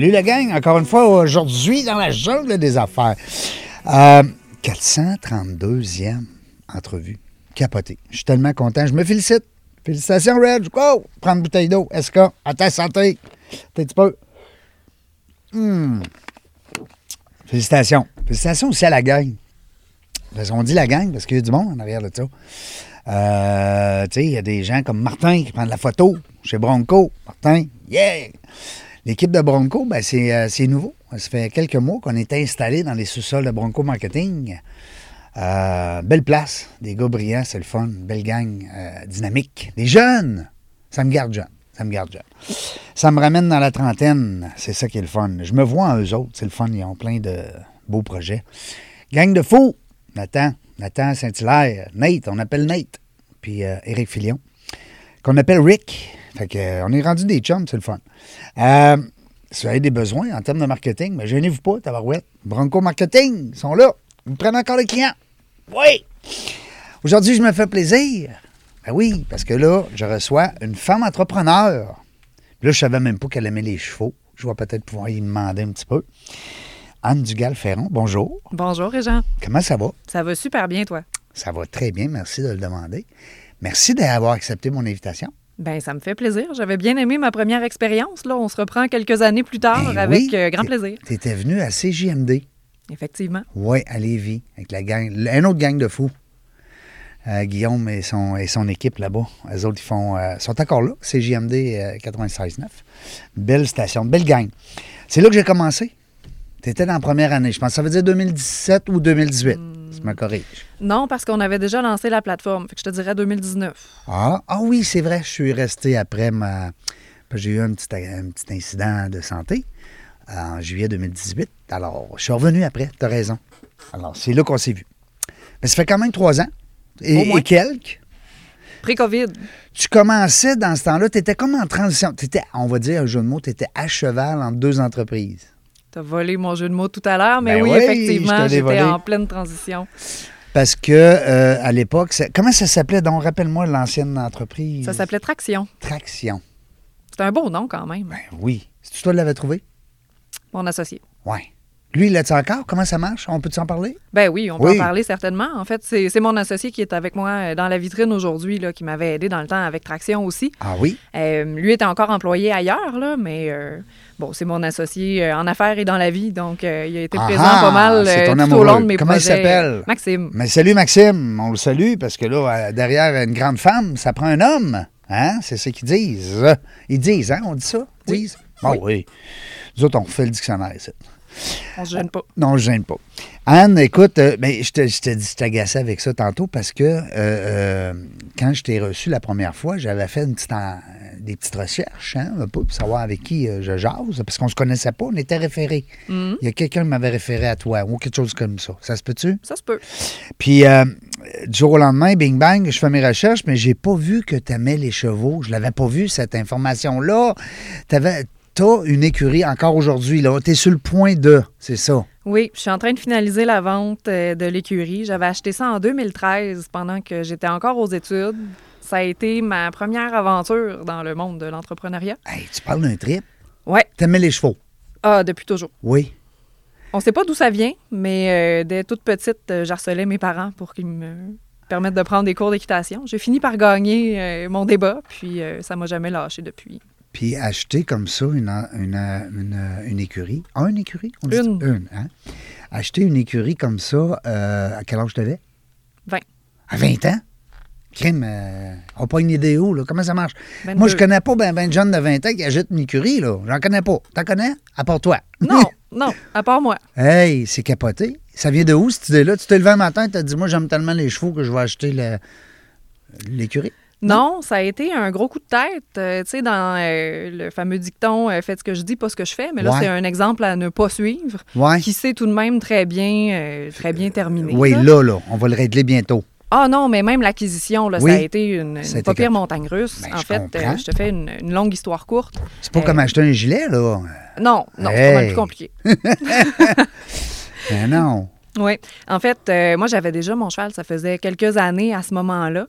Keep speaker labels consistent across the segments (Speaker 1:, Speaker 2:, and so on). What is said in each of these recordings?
Speaker 1: Salut la gang, encore une fois aujourd'hui dans la jungle des affaires. Euh, 432e entrevue. Capoté. Je suis tellement content. Je me félicite. Félicitations, Reg. Go! Prendre une bouteille d'eau. SK. À ta santé? Un petit peu. Hum. Félicitations. Félicitations aussi à la gang. Parce qu'on dit la gang parce qu'il y a du monde en arrière de ça. Euh, tu sais, il y a des gens comme Martin qui prennent la photo chez Bronco. Martin, yeah! L'équipe de Bronco, ben, c'est, euh, c'est nouveau. Ça fait quelques mois qu'on est installé dans les sous-sols de Bronco Marketing. Euh, belle place, des gars brillants, c'est le fun, belle gang euh, dynamique, des jeunes. Ça me garde jeune, ça me garde jeune. Ça me ramène dans la trentaine, c'est ça qui est le fun. Je me vois en eux autres, c'est le fun, ils ont plein de beaux projets. Gang de fous, Nathan, Nathan Saint-Hilaire, Nate, on appelle Nate, puis Éric Filion, qu'on appelle Rick. Fait que, euh, on est rendu des chums, c'est le fun. Euh, si vous avez des besoins en termes de marketing, mais gênez-vous pas, tabarouette. Bronco Marketing, ils sont là. Ils prennent encore les clients. Oui! Aujourd'hui, je me fais plaisir. Ben oui, parce que là, je reçois une femme entrepreneur. Là, je savais même pas qu'elle aimait les chevaux. Je vais peut-être pouvoir y demander un petit peu. Anne Dugal-Ferron, bonjour.
Speaker 2: Bonjour, Régent.
Speaker 1: Comment ça va?
Speaker 2: Ça va super bien, toi?
Speaker 1: Ça va très bien, merci de le demander. Merci d'avoir accepté mon invitation.
Speaker 2: Ben, ça me fait plaisir. J'avais bien aimé ma première expérience. Là, on se reprend quelques années plus tard
Speaker 1: Ben
Speaker 2: avec
Speaker 1: oui,
Speaker 2: euh, grand plaisir.
Speaker 1: Tu étais venu à CJMD.
Speaker 2: Effectivement.
Speaker 1: Oui, à Lévis, avec la gang, un autre gang de fous. Euh, Guillaume et son, et son équipe là-bas. Eux autres, ils font, euh, sont encore là, CJMD euh, 96.9. Belle station, belle gang. C'est là que j'ai commencé. Tu étais dans la première année. Je pense que ça veut dire 2017 ou 2018. Tu me corriges.
Speaker 2: Non, parce qu'on avait déjà lancé la plateforme. Fait que je te dirais 2019.
Speaker 1: Ah, ah oui, c'est vrai. Je suis resté après ma. J'ai eu un petit, un petit incident de santé en juillet 2018. Alors, je suis revenu après. Tu as raison. Alors, c'est là qu'on s'est vu. Mais ça fait quand même trois ans. Et quelques.
Speaker 2: Pré-COVID.
Speaker 1: Tu commençais dans ce temps-là, tu étais comme en transition. Tu étais, on va dire un jeu de mots, tu étais à cheval entre deux entreprises.
Speaker 2: T'as volé mon jeu de mots tout à l'heure, mais
Speaker 1: Ben
Speaker 2: oui, effectivement, j'étais en pleine transition.
Speaker 1: Parce que euh, à l'époque, comment ça s'appelait? Donc? Rappelle-moi l'ancienne entreprise.
Speaker 2: Ça s'appelait Traction.
Speaker 1: Traction.
Speaker 2: C'est un beau nom quand même.
Speaker 1: Ben oui. C'est toi qui l'avais trouvé?
Speaker 2: Mon associé.
Speaker 1: Oui. Lui, il l'a-tu encore? Comment ça marche? On peut-tu en parler?
Speaker 2: Ben oui, on peut
Speaker 1: Oui.
Speaker 2: en parler certainement. En fait, c'est mon associé qui est avec moi euh, dans la vitrine aujourd'hui, qui m'avait aidé dans le temps avec Traction aussi.
Speaker 1: Ah oui?
Speaker 2: Euh, lui était encore employé ailleurs, là, mais euh, bon, c'est mon associé euh, en affaires et dans la vie, donc euh, il a été
Speaker 1: Ah
Speaker 2: présent
Speaker 1: ah,
Speaker 2: pas mal
Speaker 1: c'est
Speaker 2: euh,
Speaker 1: ton
Speaker 2: tout au long de mes
Speaker 1: Comment il
Speaker 2: projets.
Speaker 1: s'appelle?
Speaker 2: Maxime.
Speaker 1: Mais salut Maxime, on le salue parce que là, derrière une grande femme, ça prend un homme. Hein? C'est ça qu'ils disent. Ils disent, hein? On dit ça? Ils
Speaker 2: Oui.
Speaker 1: disent? Ah oui. Nous autres, on refait le dictionnaire ici.
Speaker 2: On se gêne pas.
Speaker 1: Non, je gêne pas. Anne, écoute, euh, ben, je te, je te dis, je t'agaçais avec ça tantôt parce que euh, euh, quand je t'ai reçu la première fois, j'avais fait une petite en- des petites recherches, hein, un peu, pour savoir avec qui euh, je jase, parce qu'on se connaissait pas, on était référés.
Speaker 2: Mhm.
Speaker 1: Il y a quelqu'un qui m'avait référé à toi ou quelque chose comme ça. Ça se peut-tu?
Speaker 2: Ça se peut.
Speaker 1: Puis, euh, du jour au lendemain, bing bang, je fais mes recherches, mais j'ai pas vu que tu aimais les chevaux. Je l'avais pas vu, cette information-là. T'avais- T'as une écurie encore aujourd'hui, là. T'es sur le point de, c'est ça.
Speaker 2: Oui, je suis en train de finaliser la vente euh, de l'écurie. J'avais acheté ça en 2013 pendant que j'étais encore aux études. Ça a été ma première aventure dans le monde de l'entrepreneuriat.
Speaker 1: Hey, tu parles d'un trip?
Speaker 2: Ouais.
Speaker 1: T'aimais les chevaux?
Speaker 2: Ah, depuis toujours.
Speaker 1: Oui.
Speaker 2: On sait pas d'où ça vient, mais euh, dès toute petite, euh, j'harcelais mes parents pour qu'ils me permettent de prendre des cours d'équitation. J'ai fini par gagner euh, mon débat, puis ça m'a jamais lâché depuis.
Speaker 1: Puis acheter comme ça une, une, une, une écurie. Ah, une écurie? On dit
Speaker 2: Une.
Speaker 1: Une, hein? Acheter une écurie comme ça, à quel âge t'avais?
Speaker 2: 20.
Speaker 1: À 20 ans? Crime, euh, on n'a pas une idée où, là? Comment ça marche?
Speaker 2: 22.
Speaker 1: Moi, je connais pas ben, ben de jeunes de 20 ans qui achètent une écurie, là. J'en connais pas. T'en connais? À part toi.
Speaker 2: Non, non, à part moi.
Speaker 1: Hey, c'est capoté. Ça vient de où, cette idée-là? Tu t'es levé un matin et t'as dit, moi, j'aime tellement les chevaux que je vais acheter l'écurie.
Speaker 2: Non, ça a été un gros coup de tête. Euh, tu sais, dans euh, le fameux dicton euh, Faites ce que je dis, pas ce que je fais. Mais là,
Speaker 1: Ouais.
Speaker 2: c'est un exemple à ne pas suivre,
Speaker 1: Ouais.
Speaker 2: qui s'est tout de même très bien, très bien terminé.
Speaker 1: Oui,
Speaker 2: là.
Speaker 1: là, là, on va le régler bientôt.
Speaker 2: Ah non, mais même l'acquisition, là,
Speaker 1: Oui.
Speaker 2: ça a été une, une pas pire montagne russe.
Speaker 1: Ben,
Speaker 2: en
Speaker 1: je
Speaker 2: fait, euh, je te fais une, une longue histoire courte.
Speaker 1: C'est pas
Speaker 2: Euh,
Speaker 1: comme acheter un gilet, là.
Speaker 2: Non, non, c'est pas mal plus compliqué.
Speaker 1: Ben non.
Speaker 2: Oui. En fait, euh, moi, j'avais déjà mon cheval. Ça faisait quelques années à ce moment-là.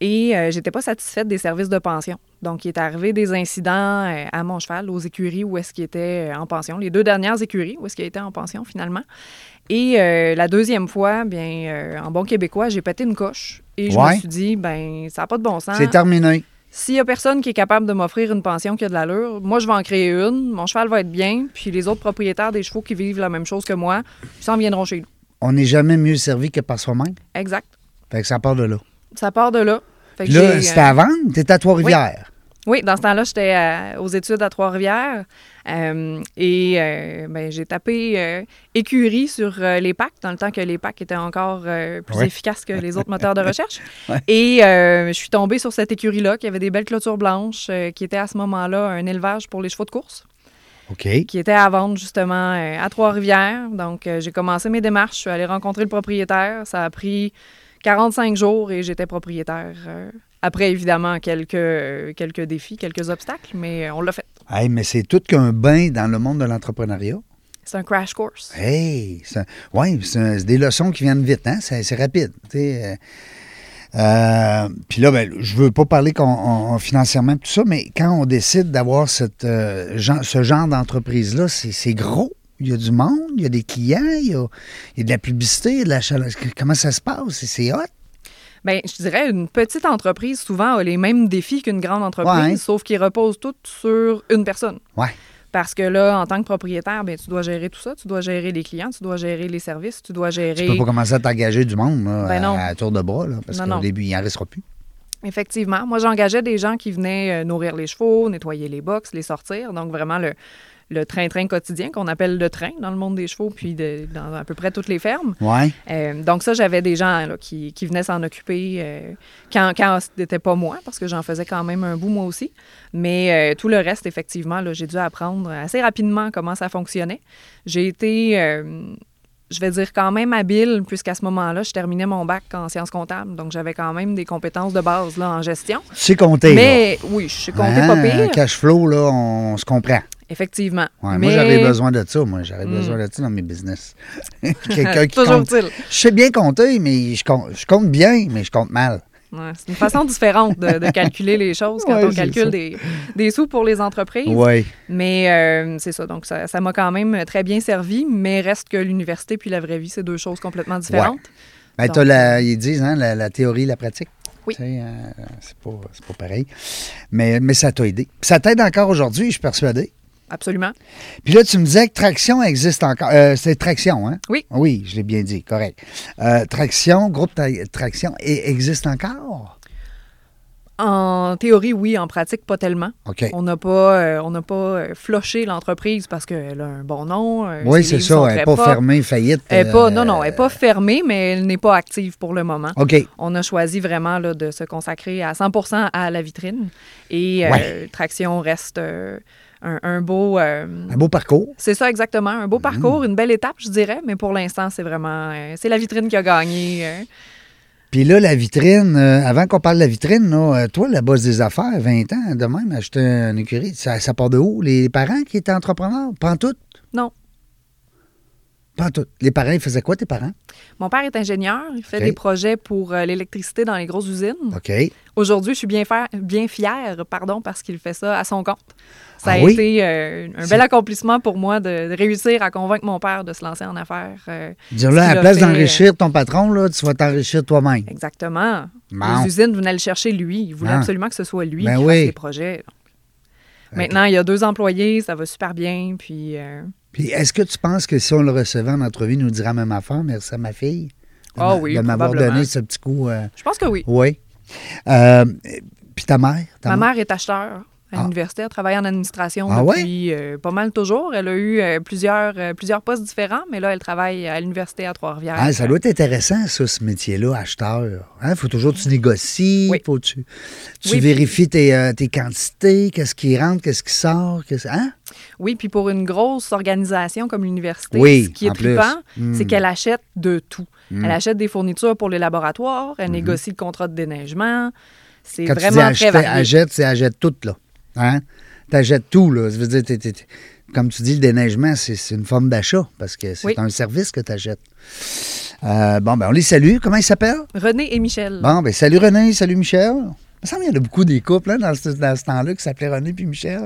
Speaker 2: Et euh, j'étais pas satisfaite des services de pension. Donc, il est arrivé des incidents euh, à mon cheval, aux écuries où est-ce qu'il était euh, en pension. Les deux dernières écuries où est-ce qu'il était en pension, finalement. Et euh, la deuxième fois, bien, euh, en bon québécois, j'ai pété une coche. Et je
Speaker 1: Ouais.
Speaker 2: me suis dit, ben, ça n'a pas de bon sens.
Speaker 1: C'est terminé.
Speaker 2: S'il y a personne qui est capable de m'offrir une pension qui a de l'allure, moi, je vais en créer une. Mon cheval va être bien. Puis les autres propriétaires des chevaux qui vivent la même chose que moi, ils s'en viendront chez nous.
Speaker 1: On n'est jamais mieux servi que par soi-même.
Speaker 2: Exact.
Speaker 1: Fait que ça part de là.
Speaker 2: Ça part de là. Fait que
Speaker 1: là, c'était
Speaker 2: euh,
Speaker 1: à vendre? T'étais à Trois-Rivières?
Speaker 2: Oui, dans ce temps-là, j'étais aux études à Trois-Rivières. Euh, et euh, ben, j'ai tapé euh, écurie sur les packs, dans le temps que les packs étaient encore plus
Speaker 1: Ouais.
Speaker 2: efficaces que les autres moteurs de recherche.
Speaker 1: Ouais.
Speaker 2: Et je suis tombée sur cette écurie-là, qui avait des belles clôtures blanches, qui était à ce moment-là un élevage pour les chevaux de course, qui était à vendre justement à Trois-Rivières. Donc, j'ai commencé mes démarches, je suis allée rencontrer le propriétaire. Ça a pris 45 jours et j'étais propriétaire. Après, évidemment, quelques, quelques défis, quelques obstacles, mais euh, on l'a fait.
Speaker 1: Hey, mais c'est tout qu'un bain dans le monde de l'entrepreneuriat.
Speaker 2: C'est un crash course.
Speaker 1: Hey, c'est ouais, c'est des leçons qui viennent vite, hein? C'est rapide. euh, euh, Puis là, ben, je veux pas parler on- on- financièrement tout ça, mais quand on décide d'avoir euh, ce genre d'entreprise-là, c'est gros. Il y a du monde, il y a des clients, il y a, il y a de la publicité, il y a de la chaleur. Comment ça se passe? C'est hot.
Speaker 2: Bien, je dirais, une petite entreprise, souvent, a les mêmes défis qu'une grande entreprise,
Speaker 1: Ouais.
Speaker 2: sauf qu'ils reposent toutes sur une personne.
Speaker 1: Ouais.
Speaker 2: Parce que là, en tant que propriétaire, bien, tu dois gérer tout ça. Tu dois gérer les clients, tu dois gérer les services, tu dois gérer...
Speaker 1: Tu peux pas commencer à t'engager du monde là,
Speaker 2: Ben non.
Speaker 1: à, tour de bras, là, parce qu'au début, il n'en restera plus.
Speaker 2: Effectivement. Moi, j'engageais des gens qui venaient euh, nourrir les chevaux, nettoyer les box, les sortir. Donc, vraiment, le, le train-train quotidien qu'on appelle le train dans le monde des chevaux, puis de- dans à peu près toutes les fermes.
Speaker 1: Ouais.
Speaker 2: Euh, donc, ça, j'avais des gens là, qui, qui venaient s'en occuper euh, quand, quand c'était pas moi, parce que j'en faisais quand même un bout moi aussi. Mais euh, tout le reste, effectivement, là, j'ai dû apprendre assez rapidement comment ça fonctionnait. J'ai été, je vais dire, quand même habile, puisqu'à ce moment-là, je terminais mon bac en sciences comptables. Donc, j'avais quand même des compétences de base là, en gestion.
Speaker 1: Tu sais compter,
Speaker 2: Mais oui, je sais compter
Speaker 1: Hein,
Speaker 2: pas pire,
Speaker 1: Cash flow, là, on, se comprend.
Speaker 2: Effectivement.
Speaker 1: Ouais,
Speaker 2: Mais
Speaker 1: Moi, j'aurais besoin de ça. Moi, j'aurais
Speaker 2: Hmm.
Speaker 1: besoin de ça dans mes business. Quelqu'un qui
Speaker 2: Toujours
Speaker 1: compte.
Speaker 2: utile.
Speaker 1: Je sais bien compter, mais je compte, je compte bien, mais je compte mal.
Speaker 2: Ouais, c'est une façon différente de, de calculer les choses quand
Speaker 1: Ouais,
Speaker 2: on calcule des, des sous pour les entreprises.
Speaker 1: Oui.
Speaker 2: Mais euh, c'est ça. Donc, ça m'a quand même très bien servi, mais reste que l'université puis la vraie vie, c'est deux choses complètement différentes.
Speaker 1: Ben,
Speaker 2: Donc,
Speaker 1: la, ils disent, hein, la, la théorie et la pratique.
Speaker 2: Oui.
Speaker 1: Euh, c'est pas, pas pareil. Mais, mais ça t'a aidé. Ça t'aide encore aujourd'hui, je suis persuadé.
Speaker 2: Absolument.
Speaker 1: Puis là, tu me disais que Traction existe encore. Euh, c'est Traction, hein?
Speaker 2: Oui.
Speaker 1: Oui, je l'ai bien dit, correct. Euh, Traction, groupe Tra- Traction, et- existe encore?
Speaker 2: En théorie, oui. En pratique, pas tellement.
Speaker 1: OK.
Speaker 2: On n'a pas, euh, on n'a pas floché l'entreprise parce qu'elle a un bon nom.
Speaker 1: Oui, c'est ça. Elle n'est pas fermée, faillite.
Speaker 2: Elle est pas, non,
Speaker 1: euh,
Speaker 2: non, elle n'est pas fermée, mais elle n'est pas active pour le moment.
Speaker 1: OK.
Speaker 2: On a choisi vraiment là, de se consacrer à 100 à la vitrine. Et euh. Traction reste un, un beau... euh,
Speaker 1: Un beau parcours.
Speaker 2: c'est ça exactement, un beau parcours, une belle étape, je dirais, mais pour l'instant, c'est vraiment... euh, c'est la vitrine qui a gagné. euh.
Speaker 1: Puis là, la vitrine, avant qu'on parle de la vitrine, là, toi, la bosse des affaires, 20 ans, de même, acheter une écurie, ça, ça part de où? Les parents qui étaient entrepreneurs? Pas en tout?
Speaker 2: Non.
Speaker 1: Pas tout. Les parents, ils faisaient quoi, tes parents?
Speaker 2: Mon père est ingénieur, il fait des projets pour euh, l'électricité dans les grosses usines.
Speaker 1: OK.
Speaker 2: Aujourd'hui, je suis bien, fière- bien fière, pardon, parce qu'il fait ça à son compte. Ça
Speaker 1: Ah
Speaker 2: a
Speaker 1: oui?
Speaker 2: été euh, un bel accomplissement pour moi de, de réussir à convaincre mon père de se lancer en affaires. euh,
Speaker 1: Dire
Speaker 2: Ce
Speaker 1: là, à la place d'enrichir ton patron, là, tu vas t'enrichir toi-même.
Speaker 2: exactement. Les usines venaient le chercher lui. Il voulait
Speaker 1: Ah.
Speaker 2: absolument que ce soit lui
Speaker 1: Ben
Speaker 2: qui
Speaker 1: oui.
Speaker 2: fasse les projets. Maintenant, il y a deux employés, ça va super bien. Puis, euh,
Speaker 1: Puis est-ce que tu penses que si on le recevait en entrevue, il nous dirait même affaire? Merci à ma fille? De
Speaker 2: Ah
Speaker 1: m'a-
Speaker 2: oui,
Speaker 1: De m'avoir donné ce petit coup. euh,
Speaker 2: je pense que oui.
Speaker 1: Oui. Euh, puis ta mère? Ta
Speaker 2: Ma mère? est acheteur à
Speaker 1: Ah.
Speaker 2: l'université. Elle travaille en administration
Speaker 1: Ah ouais?
Speaker 2: depuis euh, pas mal toujours. Elle a eu euh, plusieurs, euh, plusieurs postes différents, mais là, elle travaille à l'université à Trois-Rivières.
Speaker 1: Ah, ça doit être intéressant, ça, ce métier-là, acheteur. Il faut toujours que tu négocies,
Speaker 2: Oui.
Speaker 1: faut tu, tu
Speaker 2: Oui.
Speaker 1: vérifies tes, tes quantités, qu'est-ce qui rentre, qu'est-ce qui sort. Qu'est-ce... Hein?
Speaker 2: Oui, puis pour une grosse organisation comme l'université,
Speaker 1: Oui,
Speaker 2: ce qui est trippant,
Speaker 1: Mm.
Speaker 2: c'est qu'elle achète de tout.
Speaker 1: Mm.
Speaker 2: Elle achète des fournitures pour les laboratoires, elle négocie le contrat de déneigement. C'est.
Speaker 1: Quand tu dis
Speaker 2: vraiment très
Speaker 1: achète, c'est achète tout, là. Hein? T'achètes tout, là. Ça veut dire, t'es- t'es- t'es- comme tu dis, le déneigement, c'est, c'est une forme d'achat parce que c'est
Speaker 2: Oui.
Speaker 1: un service que tu achètes. bon, ben, on les salue. Comment ils s'appellent?
Speaker 2: René et Michel.
Speaker 1: Bon, ben, salut René, salut Michel. Il me semble qu'il y en a beaucoup des couples hein, dans ce, dans ce temps-là qui s'appelaient René puis Michel.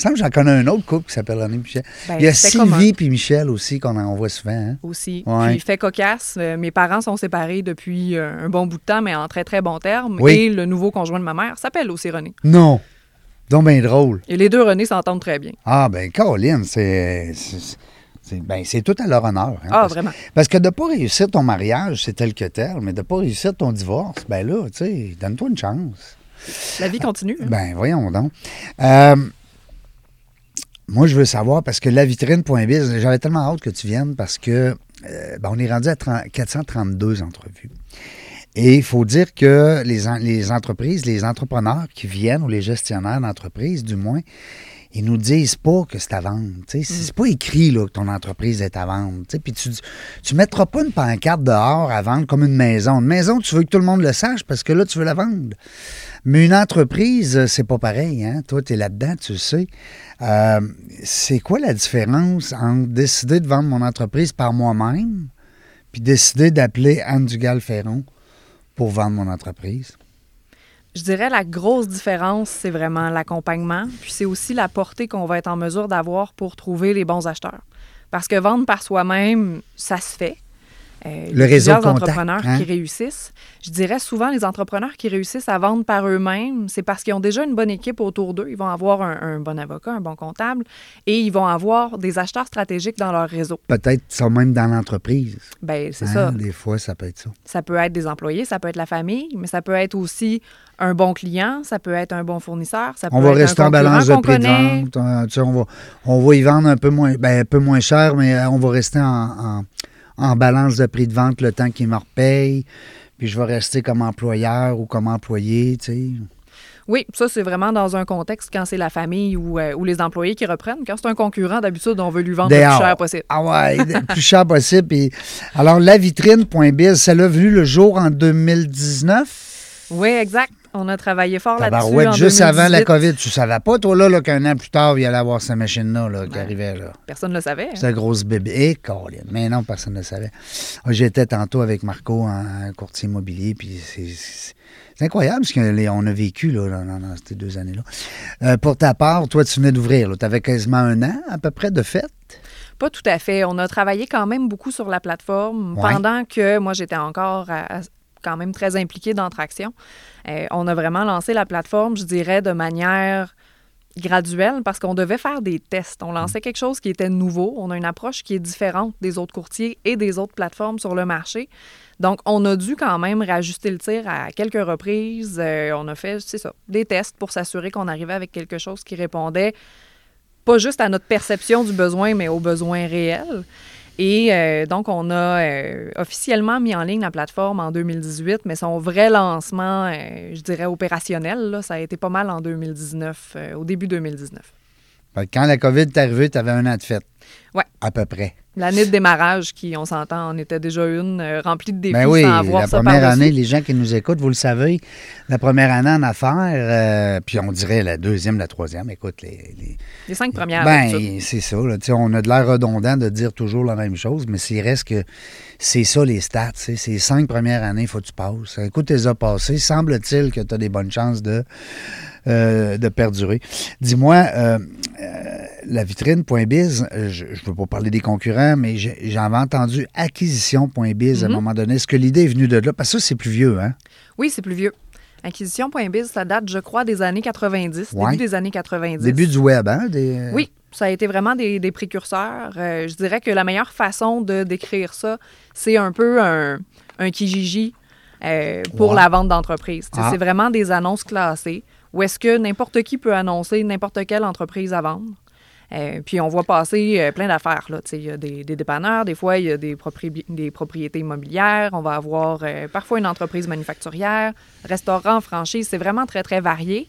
Speaker 1: Me semble que j'en connais un autre couple qui s'appelle René Michel.
Speaker 2: Ben,
Speaker 1: Il y a Sylvie puis Michel aussi qu'on en voit souvent. hein.
Speaker 2: aussi.
Speaker 1: Ouais.
Speaker 2: Puis fait cocasse, euh, mes parents sont séparés depuis euh, un bon bout de temps, mais en très très bons termes.
Speaker 1: Oui.
Speaker 2: Et le nouveau conjoint de ma mère s'appelle aussi René.
Speaker 1: Non. Donc, bien drôle.
Speaker 2: Et les deux René s'entendent très bien.
Speaker 1: Ah, ben, Caroline, c'est. ben, c'est tout à leur honneur. hein,
Speaker 2: Ah,
Speaker 1: parce,
Speaker 2: vraiment.
Speaker 1: parce que de ne pas réussir ton mariage, c'est tel que tel, mais de ne pas réussir ton divorce, ben là, tu sais, donne-toi une chance.
Speaker 2: La vie continue. hein.
Speaker 1: Ben, voyons donc. Euh, moi, je veux savoir, parce que la vitrine.biz, j'avais tellement hâte que tu viennes parce que euh, ben, on est rendu à 30 432 entrevues. Et il faut dire que les, les entreprises, les entrepreneurs qui viennent, ou les gestionnaires d'entreprise, du moins, ils nous disent pas que c'est à vendre. tu sais. C'est pas écrit là, que ton entreprise est à vendre. tu sais. Puis tu ne mettras pas une pancarte dehors à vendre comme une maison. Une maison, tu veux que tout le monde le sache parce que là, tu veux la vendre. Mais une entreprise, euh, c'est pas pareil. Hein? Toi, tu es là-dedans, tu le sais. Euh, c'est quoi la différence entre décider de vendre mon entreprise par moi-même puis décider d'appeler Anne Dugal-Ferron pour vendre mon entreprise?
Speaker 2: Je dirais la grosse différence, c'est vraiment l'accompagnement, puis c'est aussi la portée qu'on va être en mesure d'avoir pour trouver les bons acheteurs. Parce que vendre par soi-même, ça se fait. Euh,
Speaker 1: Le réseau de
Speaker 2: plusieurs
Speaker 1: contact,
Speaker 2: entrepreneurs
Speaker 1: hein?
Speaker 2: qui réussissent. Je dirais souvent les entrepreneurs qui réussissent à vendre par eux-mêmes, c'est parce qu'ils ont déjà une bonne équipe autour d'eux. Ils vont avoir un, un bon avocat, un bon comptable, et ils vont avoir des acheteurs stratégiques dans leur réseau.
Speaker 1: Peut-être ça même dans l'entreprise.
Speaker 2: Ben c'est
Speaker 1: Hein?
Speaker 2: ça.
Speaker 1: Des fois, ça peut être ça.
Speaker 2: Ça peut être des employés, ça peut être la famille, mais ça peut être aussi un bon client, ça peut être un bon fournisseur, ça peut
Speaker 1: On va
Speaker 2: être
Speaker 1: rester
Speaker 2: un
Speaker 1: en balance de prix de vente. euh, on, va, on va y vendre un peu moins, ben, un peu moins cher, mais euh, on va rester en, en- en balance de prix de vente le temps qu'il me repaye. Puis je vais rester comme employeur ou comme employé, tu sais.
Speaker 2: Oui, ça, c'est vraiment dans un contexte quand c'est la famille ou, euh, ou les employés qui reprennent. Quand c'est un concurrent, d'habitude, on veut lui vendre le plus cher possible.
Speaker 1: Ah ouais, le plus cher possible. Puis- alors, lavitrine.biz, ça l'a vu le jour en 2019.
Speaker 2: Oui, exact. On a travaillé fort là-dessus. En
Speaker 1: juste avant la
Speaker 2: 2018.
Speaker 1: COVID. Tu savais pas, toi, là, là, qu'un an plus tard, il allait avoir cette machine-là là, qui
Speaker 2: Ouais.
Speaker 1: arrivait. là.
Speaker 2: Personne ne le savait. hein.
Speaker 1: Cette grosse bébé. Et Colin. Mais non, personne ne le savait. Ah, J'étais tantôt avec Marco, un courtier immobilier, puis c'est- incroyable ce qu'on a vécu là, dans, ces deux années-là. Euh, pour ta part, toi, tu venais d'ouvrir. Tu avais quasiment un an à peu près de fête.
Speaker 2: Pas tout à fait. On a travaillé quand même beaucoup sur la plateforme
Speaker 1: Ouais.
Speaker 2: pendant que moi, j'étais encore à- quand même très impliquée dans Traction. Euh, on a vraiment lancé la plateforme, je dirais, de manière graduelle parce qu'on devait faire des tests. On lançait quelque chose qui était nouveau. On a une approche qui est différente des autres courtiers et des autres plateformes sur le marché. Donc, on a dû quand même réajuster le tir à quelques reprises. Euh, on a fait, c'est ça, des tests pour s'assurer qu'on arrivait avec quelque chose qui répondait pas juste à notre perception du besoin, mais aux besoins réels. Et euh, donc, on a euh, officiellement mis en ligne la plateforme en 2018, mais son vrai lancement, euh, je dirais opérationnel, ça a été pas mal en 2019, euh, au début 2019.
Speaker 1: Quand la COVID est arrivée, tu avais un an de fête.
Speaker 2: Ouais.
Speaker 1: À peu près.
Speaker 2: L'année de démarrage, qui, on s'entend, en était déjà une, euh, remplie de défis
Speaker 1: Ben oui,
Speaker 2: sans avoir
Speaker 1: la
Speaker 2: ça
Speaker 1: première année, les gens qui nous écoutent, vous le savez, la première année en affaires, euh, puis on dirait la deuxième, la troisième, écoute, les- les,
Speaker 2: Les cinq premières.
Speaker 1: Ben, c'est ça. Là. On a de l'air redondant de dire toujours la même chose, mais c'est reste que c'est ça les stats. C'est les cinq premières années, il faut que tu passes. Écoute, tu les as passées. Semble-t-il que tu as des bonnes chances de, euh, de perdurer. Dis-moi, la vitrine.biz, euh, je ne veux pas parler des concurrents, mais j'avais entendu acquisition.biz à un
Speaker 2: Mhm.
Speaker 1: moment donné. Est-ce que l'idée est venue de là? Parce que ça, c'est plus vieux, hein?
Speaker 2: Oui, c'est plus vieux. Acquisition.biz, ça date, je crois, des années 90,
Speaker 1: Ouais.
Speaker 2: début des années 90.
Speaker 1: Début du web, hein? Des,
Speaker 2: Oui, ça a été vraiment des, des précurseurs. Euh, je dirais que la meilleure façon de décrire ça, c'est un peu un, un Kijiji euh, pour
Speaker 1: Ouais.
Speaker 2: la vente d'entreprise.
Speaker 1: Ah.
Speaker 2: C'est vraiment des annonces classées où est-ce que n'importe qui peut annoncer n'importe quelle entreprise à vendre. Euh, puis on voit passer euh, plein d'affaires. Il y a des, des dépanneurs, des fois il y a des, propri- des propriétés immobilières, on va avoir euh, parfois une entreprise manufacturière, restaurant, franchise, c'est vraiment très, très varié.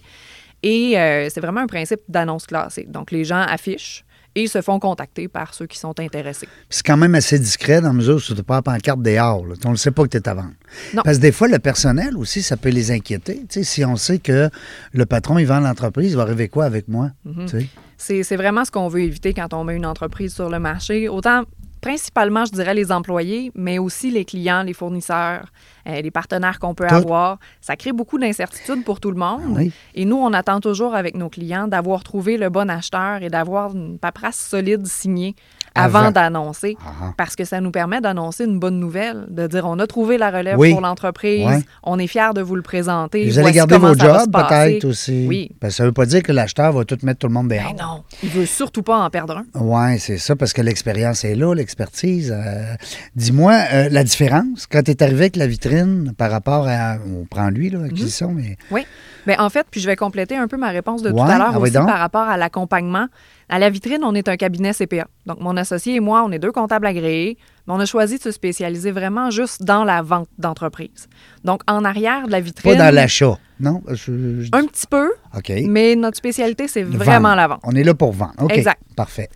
Speaker 2: Et euh, c'est vraiment un principe d'annonce classée. Donc les gens affichent et se font contacter par ceux qui sont intéressés.
Speaker 1: C'est quand même assez discret dans la mesure où tu n'as pas la pancarte dehors. Là. On ne sait pas que tu es à vendre.
Speaker 2: Non.
Speaker 1: Parce que des fois, le personnel aussi, ça peut les inquiéter. Tu sais, si on sait que le patron, il vend l'entreprise, il va arriver quoi avec moi?
Speaker 2: Mhm.
Speaker 1: Sais?
Speaker 2: C'est vraiment ce qu'on veut éviter quand on met une entreprise sur le marché. Autant, principalement, je dirais les employés, mais aussi les clients, les fournisseurs, euh, les partenaires qu'on peut
Speaker 1: Tout.
Speaker 2: avoir. Ça crée beaucoup d'incertitudes pour tout le monde.
Speaker 1: Ah oui.
Speaker 2: Et nous, on attend toujours avec nos clients d'avoir trouvé le bon acheteur et d'avoir une paperasse solide signée avant,
Speaker 1: Avant.
Speaker 2: d'annoncer.
Speaker 1: Ah.
Speaker 2: Parce que ça nous permet d'annoncer une bonne nouvelle, de dire on a trouvé la relève
Speaker 1: Oui.
Speaker 2: pour l'entreprise, on est fiers de vous le présenter.
Speaker 1: Vous allez garder vos jobs peut-être aussi.
Speaker 2: Oui.
Speaker 1: Que ça ne veut pas dire que l'acheteur va tout mettre tout le monde dehors.
Speaker 2: Ben non, il veut surtout pas en perdre un.
Speaker 1: Oui, c'est ça, parce que l'expérience est là, l'expertise. Euh, Dis-moi, euh, la différence, quand tu es arrivé avec la vitrine par rapport à. On prend lui, là, acquisition, mais.
Speaker 2: Oui. Bien, en fait, puis je vais compléter un peu ma réponse de tout à l'heure
Speaker 1: ah
Speaker 2: aussi par rapport à l'accompagnement. À la vitrine, on est un cabinet CPA. Donc, mon associé et moi, on est deux comptables agréés, mais on a choisi de se spécialiser vraiment juste dans la vente d'entreprise. Donc, en arrière de la vitrine.
Speaker 1: Pas dans l'achat. Non? Je- je-
Speaker 2: Un petit peu,
Speaker 1: OK.
Speaker 2: mais notre spécialité, c'est
Speaker 1: Vendre.
Speaker 2: vraiment la vente.
Speaker 1: On est là pour vendre. OK.
Speaker 2: Exact.
Speaker 1: Parfait.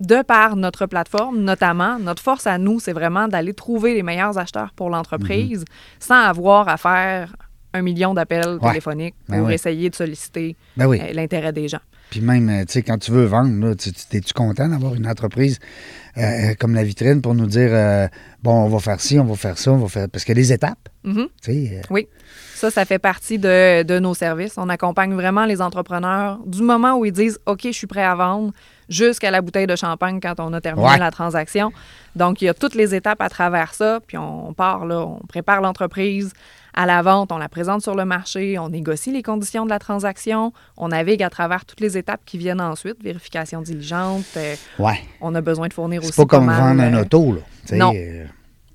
Speaker 2: de par notre plateforme, notamment, notre force à nous, c'est vraiment d'aller trouver les meilleurs acheteurs pour l'entreprise sans avoir à faire un million d'appels
Speaker 1: Ouais.
Speaker 2: téléphoniques
Speaker 1: Ben
Speaker 2: pour
Speaker 1: oui.
Speaker 2: essayer de solliciter
Speaker 1: Ben oui.
Speaker 2: euh, l'intérêt des gens.
Speaker 1: Puis même, euh, tu sais, quand tu veux vendre, là, tu, tu- es-tu content d'avoir une entreprise euh, comme la vitrine pour nous dire, euh, bon, on va faire ci, on va faire ça, on va faire... Parce qu'il y a des étapes,
Speaker 2: Mhm.
Speaker 1: tu sais. euh,
Speaker 2: Oui, ça, ça fait partie de, de nos services. On accompagne vraiment les entrepreneurs du moment où ils disent OK, je suis prêt à vendre jusqu'à la bouteille de champagne quand on a terminé
Speaker 1: Ouais.
Speaker 2: la transaction. Donc, il y a toutes les étapes à travers ça. Puis on part là, on prépare l'entreprise à la vente, on la présente sur le marché, on négocie les conditions de la transaction, on navigue à travers toutes les étapes qui viennent ensuite, vérification diligente. euh,
Speaker 1: ouais.
Speaker 2: on a besoin de fournir aussi
Speaker 1: C'est pas comme vendre un
Speaker 2: euh,
Speaker 1: auto, là.
Speaker 2: non.
Speaker 1: euh,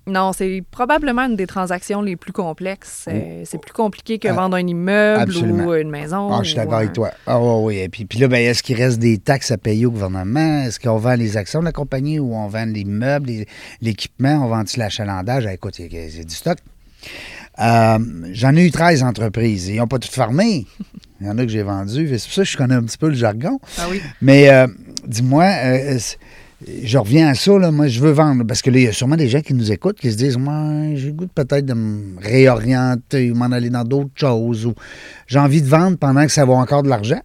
Speaker 2: non, c'est probablement une des transactions les plus complexes. Euh, c'est plus compliqué que
Speaker 1: Ah,
Speaker 2: vendre un immeuble
Speaker 1: absolument.
Speaker 2: ou une maison.
Speaker 1: Ah, je suis d'accord
Speaker 2: un-
Speaker 1: avec toi. Ah oui, oui. Et puis, puis là, ben, est-ce qu'il reste des taxes à payer au gouvernement? Est-ce qu'on vend les actions de la compagnie ou on vend l'immeuble, l'équipement? On vend-tu l'achalandage? Ah, écoute, il y a- il y a du stock. Euh, J'en ai eu 13 entreprises. Ils n'ont pas toutes fermé. Il y en a que j'ai vendues. C'est pour ça que je connais un petit peu le jargon.
Speaker 2: Ah oui.
Speaker 1: Mais euh, dis-moi, euh, je reviens à ça, là, moi je veux vendre, parce que là, il y a sûrement des gens qui nous écoutent qui se disent Moi, j'ai le goût peut-être de me réorienter ou m'en aller dans d'autres choses ou j'ai envie de vendre pendant que ça vaut encore de l'argent.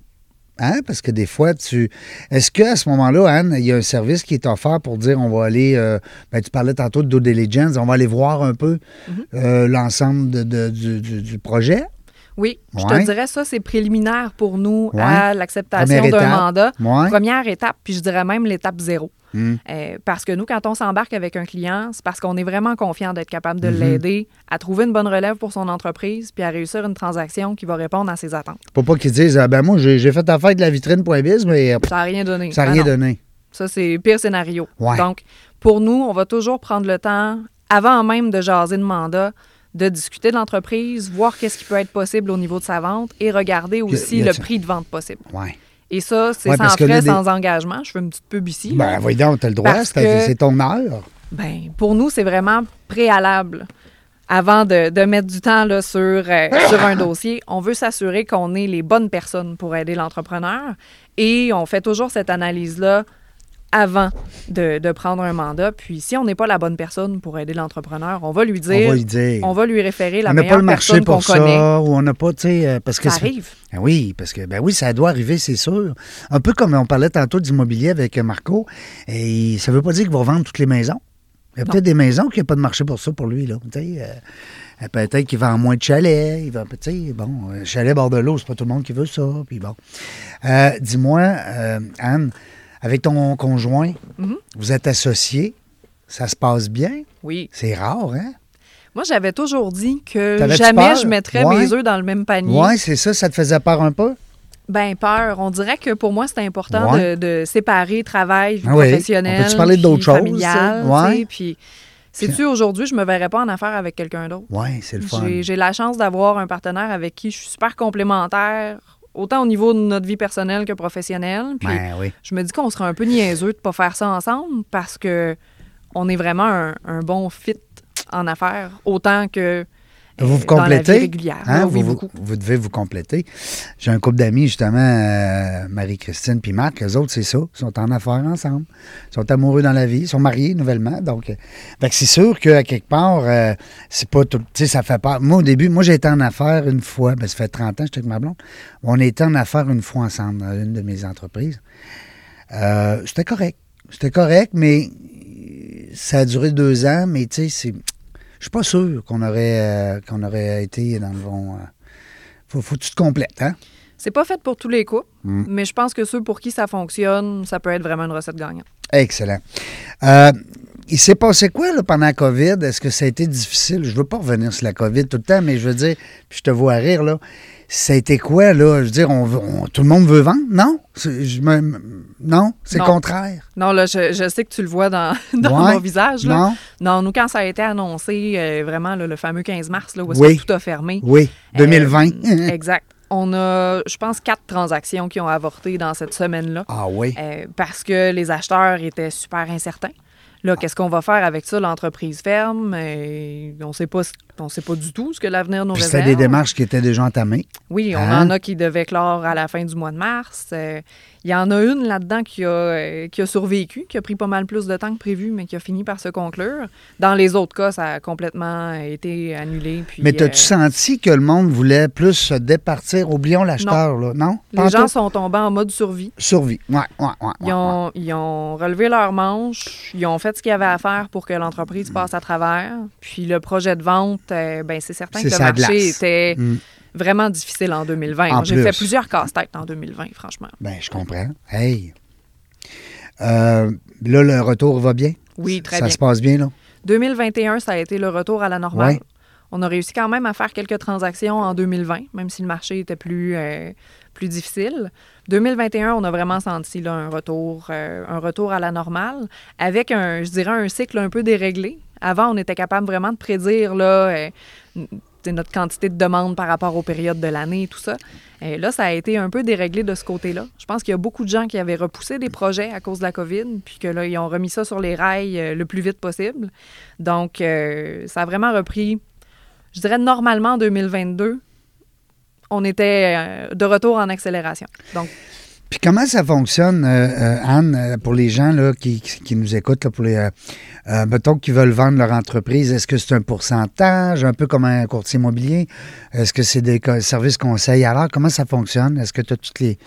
Speaker 1: Hein? Parce que des fois, tu. Est-ce qu'à ce moment-là, Anne, il y a un service qui est offert pour dire on va aller. euh, ben, tu parlais tantôt de due diligence, on va aller voir un peu euh, l'ensemble de- de- du, du- projet?
Speaker 2: Oui, je te dirais ça, c'est préliminaire pour nous
Speaker 1: Ouais.
Speaker 2: à l'acceptation d'un mandat.
Speaker 1: Ouais.
Speaker 2: Première étape, puis je dirais même l'étape zéro.
Speaker 1: Hmm.
Speaker 2: Euh, parce que nous, quand on s'embarque avec un client, c'est parce qu'on est vraiment confiant d'être capable de
Speaker 1: Mhm.
Speaker 2: l'aider à trouver une bonne relève pour son entreprise puis à réussir une transaction qui va répondre à ses attentes.
Speaker 1: Faut pas qu'ils disent ah, ben moi, j'ai fait affaire de la vitrine.biz, mais
Speaker 2: Ça n'a rien donné.
Speaker 1: ça n'a
Speaker 2: Ben
Speaker 1: rien donné.
Speaker 2: Ça, c'est le pire scénario.
Speaker 1: Ouais.
Speaker 2: Donc, pour nous, on va toujours prendre le temps, avant même de jaser de mandat, de discuter de l'entreprise, voir qu'est-ce qui peut être possible au niveau de sa vente et regarder aussi le prix de vente possible.
Speaker 1: Ouais.
Speaker 2: Et ça, c'est
Speaker 1: Ouais,
Speaker 2: sans frais,
Speaker 1: des-
Speaker 2: sans engagement. Je fais une petite pub ici.
Speaker 1: Ben, voyons donc, t'as le droit, c'est
Speaker 2: que-
Speaker 1: ton heure.
Speaker 2: Ben, pour nous, c'est vraiment préalable. Avant de, de mettre du temps là, sur, euh, sur un dossier, on veut s'assurer qu'on ait les bonnes personnes pour aider l'entrepreneur. Et on fait toujours cette analyse-là avant de, de prendre un mandat. Puis si on n'est pas la bonne personne pour aider l'entrepreneur, on va lui dire,
Speaker 1: on va lui dire.
Speaker 2: on va lui référer la
Speaker 1: on n'a pas
Speaker 2: meilleure
Speaker 1: le marché
Speaker 2: personne
Speaker 1: pour ça,
Speaker 2: connaît.
Speaker 1: ou on n'a pas, tu sais, euh, parce que
Speaker 2: Ça arrive.
Speaker 1: Ben oui, parce que, ben oui, ça doit arriver, c'est sûr. Un peu comme on parlait tantôt d'immobilier avec euh, Marco, et ça ne veut pas dire qu'il va vendre toutes les maisons. Il y a peut-être des maisons qui n'ont pas de marché pour ça pour lui, là. Sais, euh, peut-être qu'il vend moins de chalets. Il va, bon, euh, chalet bord de l'eau, c'est pas tout le monde qui veut ça. Puis bon. Euh, Dis-moi, euh, Anne, avec ton conjoint,
Speaker 2: Mhm.
Speaker 1: vous êtes associés, ça se passe bien?
Speaker 2: Oui.
Speaker 1: C'est rare, hein?
Speaker 2: Moi, j'avais toujours dit que jamais
Speaker 1: peur?
Speaker 2: je mettrais
Speaker 1: Ouais.
Speaker 2: mes œufs dans le même panier.
Speaker 1: Oui, c'est ça, ça te faisait peur un peu?
Speaker 2: Ben peur. On dirait que pour moi, c'est important
Speaker 1: Ouais.
Speaker 2: de, de séparer travail, vie
Speaker 1: Ah oui.
Speaker 2: professionnelle,
Speaker 1: On peut-tu parler d'autres choses? Ouais.
Speaker 2: Puis Sais-tu, aujourd'hui, je me verrais pas en affaires avec quelqu'un d'autre?
Speaker 1: Oui, c'est le fun.
Speaker 2: J'ai j'ai la chance d'avoir un partenaire avec qui je suis super complémentaire, autant au niveau de notre vie personnelle que professionnelle. Puis
Speaker 1: Ben oui.
Speaker 2: je me dis qu'on serait un peu niaiseux de pas faire ça ensemble parce que on est vraiment un, un bon fit en affaires, autant que
Speaker 1: Vous vous
Speaker 2: dans la vie
Speaker 1: complétez?
Speaker 2: régulière.
Speaker 1: Hein?
Speaker 2: Ah oui,
Speaker 1: vous, vous-
Speaker 2: beaucoup.
Speaker 1: vous devez vous compléter. J'ai un couple d'amis, justement, euh, Marie-Christine puis Marc, eux autres, c'est ça. Ils sont en affaires ensemble. Ils sont amoureux dans la vie. Ils sont mariés nouvellement. Donc, euh, c'est sûr qu'à quelque part, euh, c'est pas tout. Tu sais, ça fait peur. Moi, au début, moi, j'ai été en affaires une fois. Ben, ça fait 30 ans, j'étais avec ma blonde. On a été en affaires une fois ensemble dans une de mes entreprises. Euh, c'était correct. C'était correct, mais ça a duré deux ans, mais tu sais, c'est. Je suis pas sûr qu'on aurait, euh, qu'on aurait été dans le bon. euh, faut, faut que tu te complètes, hein?
Speaker 2: C'est pas fait pour tous les coups,
Speaker 1: Mm.
Speaker 2: mais je pense que ceux pour qui ça fonctionne, ça peut être vraiment une recette gagnante.
Speaker 1: Excellent. Euh, il s'est passé quoi là, pendant la COVID? Est-ce que ça a été difficile? Je veux pas revenir sur la COVID tout le temps, mais je veux dire, puis je te vois rire, là. Ça a été quoi, là? Je veux dire, on, tout le monde veut vendre? Non? Je me, non? C'est le contraire?
Speaker 2: Non, là, je, je sais que tu le vois dans, dans
Speaker 1: Ouais.
Speaker 2: mon visage. Là.
Speaker 1: Non?
Speaker 2: Non, nous, quand ça a été annoncé, euh, vraiment, là, le fameux 15 mars, là, où
Speaker 1: Oui.
Speaker 2: tout a fermé.
Speaker 1: Oui. 2020.
Speaker 2: Euh, exact. On a, je pense, quatre transactions qui ont avorté dans cette semaine-là
Speaker 1: ah oui.
Speaker 2: euh, parce que les acheteurs étaient super incertains. Là, qu'est-ce qu'on va faire avec ça? L'entreprise ferme. on sait pas, on sait pas du tout ce que l'avenir nous
Speaker 1: Puis
Speaker 2: réserve.
Speaker 1: c'était des démarches qui étaient déjà entamées.
Speaker 2: Oui, on
Speaker 1: Hein?
Speaker 2: en a qui devaient clore à la fin du mois de mars. Euh, Il y en a une là-dedans qui a, euh, qui a survécu, qui a pris pas mal plus de temps que prévu, mais qui a fini par se conclure. Dans les autres cas, ça a complètement été annulé. Puis,
Speaker 1: Mais t'as-tu
Speaker 2: euh,
Speaker 1: senti que le monde voulait plus se départir? Oublions l'acheteur, là. Non?
Speaker 2: les gens sont tombés en mode survie.
Speaker 1: Survie. Ouais, ouais, ouais.
Speaker 2: Ils
Speaker 1: ouais,
Speaker 2: ont, ils ont relevé leurs manches, ils ont fait ce qu'il y avait à faire pour que l'entreprise passe à travers. Puis le projet de vente, euh, ben c'est certain que le marché était
Speaker 1: Mm.
Speaker 2: vraiment difficile en 2020.
Speaker 1: En
Speaker 2: Moi, J'ai fait plusieurs casse-têtes en 2020, franchement.
Speaker 1: Ben, je comprends. Hey. Euh, là, le retour va bien?
Speaker 2: Oui, très
Speaker 1: ça
Speaker 2: bien.
Speaker 1: se passe bien, là?
Speaker 2: 2021, ça a été le retour à la normale.
Speaker 1: Ouais.
Speaker 2: On a réussi quand même à faire quelques transactions en 2020, même si le marché était plus, euh, plus difficile. 2021, on a vraiment senti là, un, retour, euh, un retour à la normale, avec, un, je dirais, un cycle un peu déréglé. Avant, on était capable vraiment de prédire euh, notre quantité de demandes par rapport aux périodes de l'année et tout ça. Et là, ça a été un peu déréglé de ce côté-là. Je pense qu'il y a beaucoup de gens qui avaient repoussé des projets à cause de la COVID, puis que là, ils ont remis ça sur les rails euh, le plus vite possible. Donc, euh, ça a vraiment repris, je dirais, normalement en 2022, on était de retour en accélération. Donc,
Speaker 1: Puis comment ça fonctionne, euh, euh, Anne, euh, pour les gens là, qui, qui- nous écoutent, là, pour les, euh, mettons, qui veulent vendre leur entreprise? Est-ce que c'est un pourcentage, un peu comme un courtier immobilier? Est-ce que c'est des services conseils? L'heure? Comment ça fonctionne? Est-ce que tu as toutes les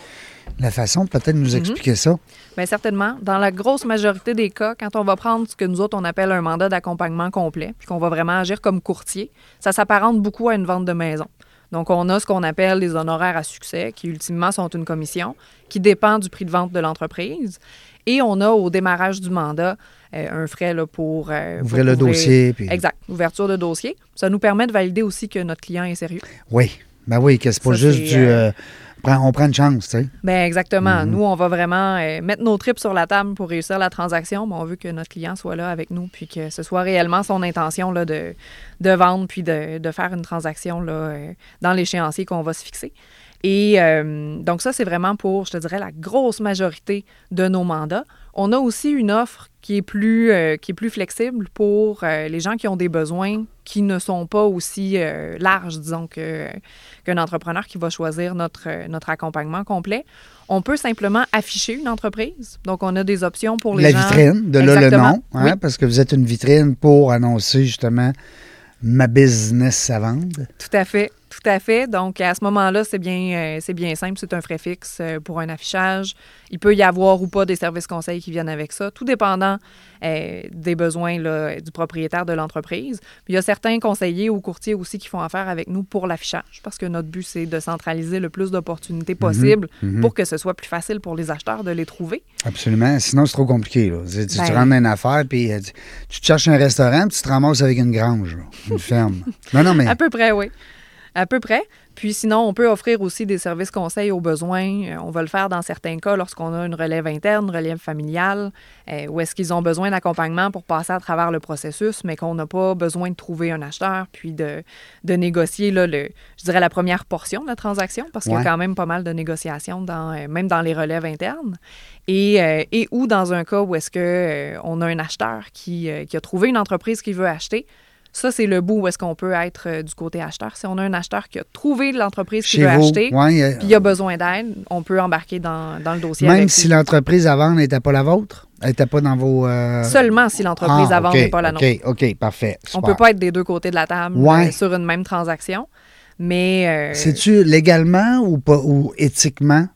Speaker 1: la façon peut-être de nous
Speaker 2: Mhm.
Speaker 1: expliquer ça?
Speaker 2: Bien, certainement. Dans la grosse majorité des cas, quand on va prendre ce que nous autres, on appelle un mandat d'accompagnement complet, puis qu'on va vraiment agir comme courtier, ça s'apparente beaucoup à une vente de maison. Donc, on a ce qu'on appelle les honoraires à succès, qui ultimement sont une commission, qui dépend du prix de vente de l'entreprise. Et on a au démarrage du mandat euh, un frais là, pour... euh,
Speaker 1: Ouvrir le dossier. Puis...
Speaker 2: Exact. Ouverture de dossier. Ça nous permet de valider aussi que notre client est sérieux.
Speaker 1: Oui. Ben oui, que c'est pas juste du.
Speaker 2: euh,
Speaker 1: on prend une chance, tu sais.
Speaker 2: Ben exactement.
Speaker 1: Mhm.
Speaker 2: Nous, on va vraiment euh, mettre nos tripes sur la table pour réussir la transaction. mais on veut que notre client soit là avec nous, puis que ce soit réellement son intention là, de, de vendre, puis de, de faire une transaction là, euh, dans l'échéancier qu'on va se fixer. Et euh, donc ça, c'est vraiment pour, je te dirais, la grosse majorité de nos mandats. On a aussi une offre qui est plus, euh, qui est plus flexible pour euh, les gens qui ont des besoins qui ne sont pas aussi euh, larges, disons, que, qu'un entrepreneur qui va choisir notre, notre accompagnement complet. On peut simplement afficher une entreprise. Donc, on a des options pour les
Speaker 1: La
Speaker 2: gens.
Speaker 1: vitrine, de là le nom, hein,
Speaker 2: Oui.
Speaker 1: parce que vous êtes une vitrine pour annoncer justement ma business à vendre.
Speaker 2: Tout à fait, tout à fait. Donc, à ce moment-là, c'est bien, euh, c'est bien simple. C'est un frais fixe euh, pour un affichage. Il peut y avoir ou pas des services conseils qui viennent avec ça, tout dépendant euh, des besoins là, du propriétaire de l'entreprise. Il y a certains conseillers ou courtiers aussi qui font affaire avec nous pour l'affichage, parce que notre but, c'est de centraliser le plus d'opportunités possibles
Speaker 1: mhm.
Speaker 2: pour que ce soit plus facile pour les acheteurs de les trouver.
Speaker 1: Absolument. Sinon, c'est trop compliqué. Là. Tu, tu
Speaker 2: Ben-
Speaker 1: rentres dans une affaire, puis tu, tu te cherches un restaurant, puis tu te ramasses avec une grange, là, une ferme. non, non, mais.
Speaker 2: À peu près, oui. À peu près. Puis sinon, on peut offrir aussi des services conseils aux besoins. Euh, on va le faire dans certains cas lorsqu'on a une relève interne, une relève familiale, euh, où est-ce qu'ils ont besoin d'accompagnement pour passer à travers le processus, mais qu'on n'a pas besoin de trouver un acheteur, puis de, de négocier, là, le, je dirais, la première portion de la transaction, parce qu'il y a
Speaker 1: Ouais.
Speaker 2: quand même pas mal de négociations, dans, euh, même dans les relèves internes. Et, euh, et ou dans un cas où est-ce que euh, on a un acheteur qui, qui a trouvé une entreprise qu'il veut acheter, ça, c'est le bout où est-ce qu'on peut être euh, du côté acheteur. Si on a un acheteur qui a trouvé l'entreprise qu'il
Speaker 1: Chez
Speaker 2: veut
Speaker 1: vous,
Speaker 2: acheter,
Speaker 1: ouais, euh,
Speaker 2: puis il a besoin d'aide, on peut embarquer dans, dans le dossier
Speaker 1: même
Speaker 2: avec
Speaker 1: si l'entreprise à vendre n'était pas la vôtre, elle n'était pas dans vos. euh,
Speaker 2: Seulement si l'entreprise
Speaker 1: ah,
Speaker 2: à vendre n'est pas la nôtre.
Speaker 1: OK, OK, parfait.
Speaker 2: On
Speaker 1: super.
Speaker 2: peut pas être des deux côtés de la table
Speaker 1: Ouais.
Speaker 2: euh, sur une même transaction. Mais
Speaker 1: C'est-tu légalement ou pas ou éthiquement?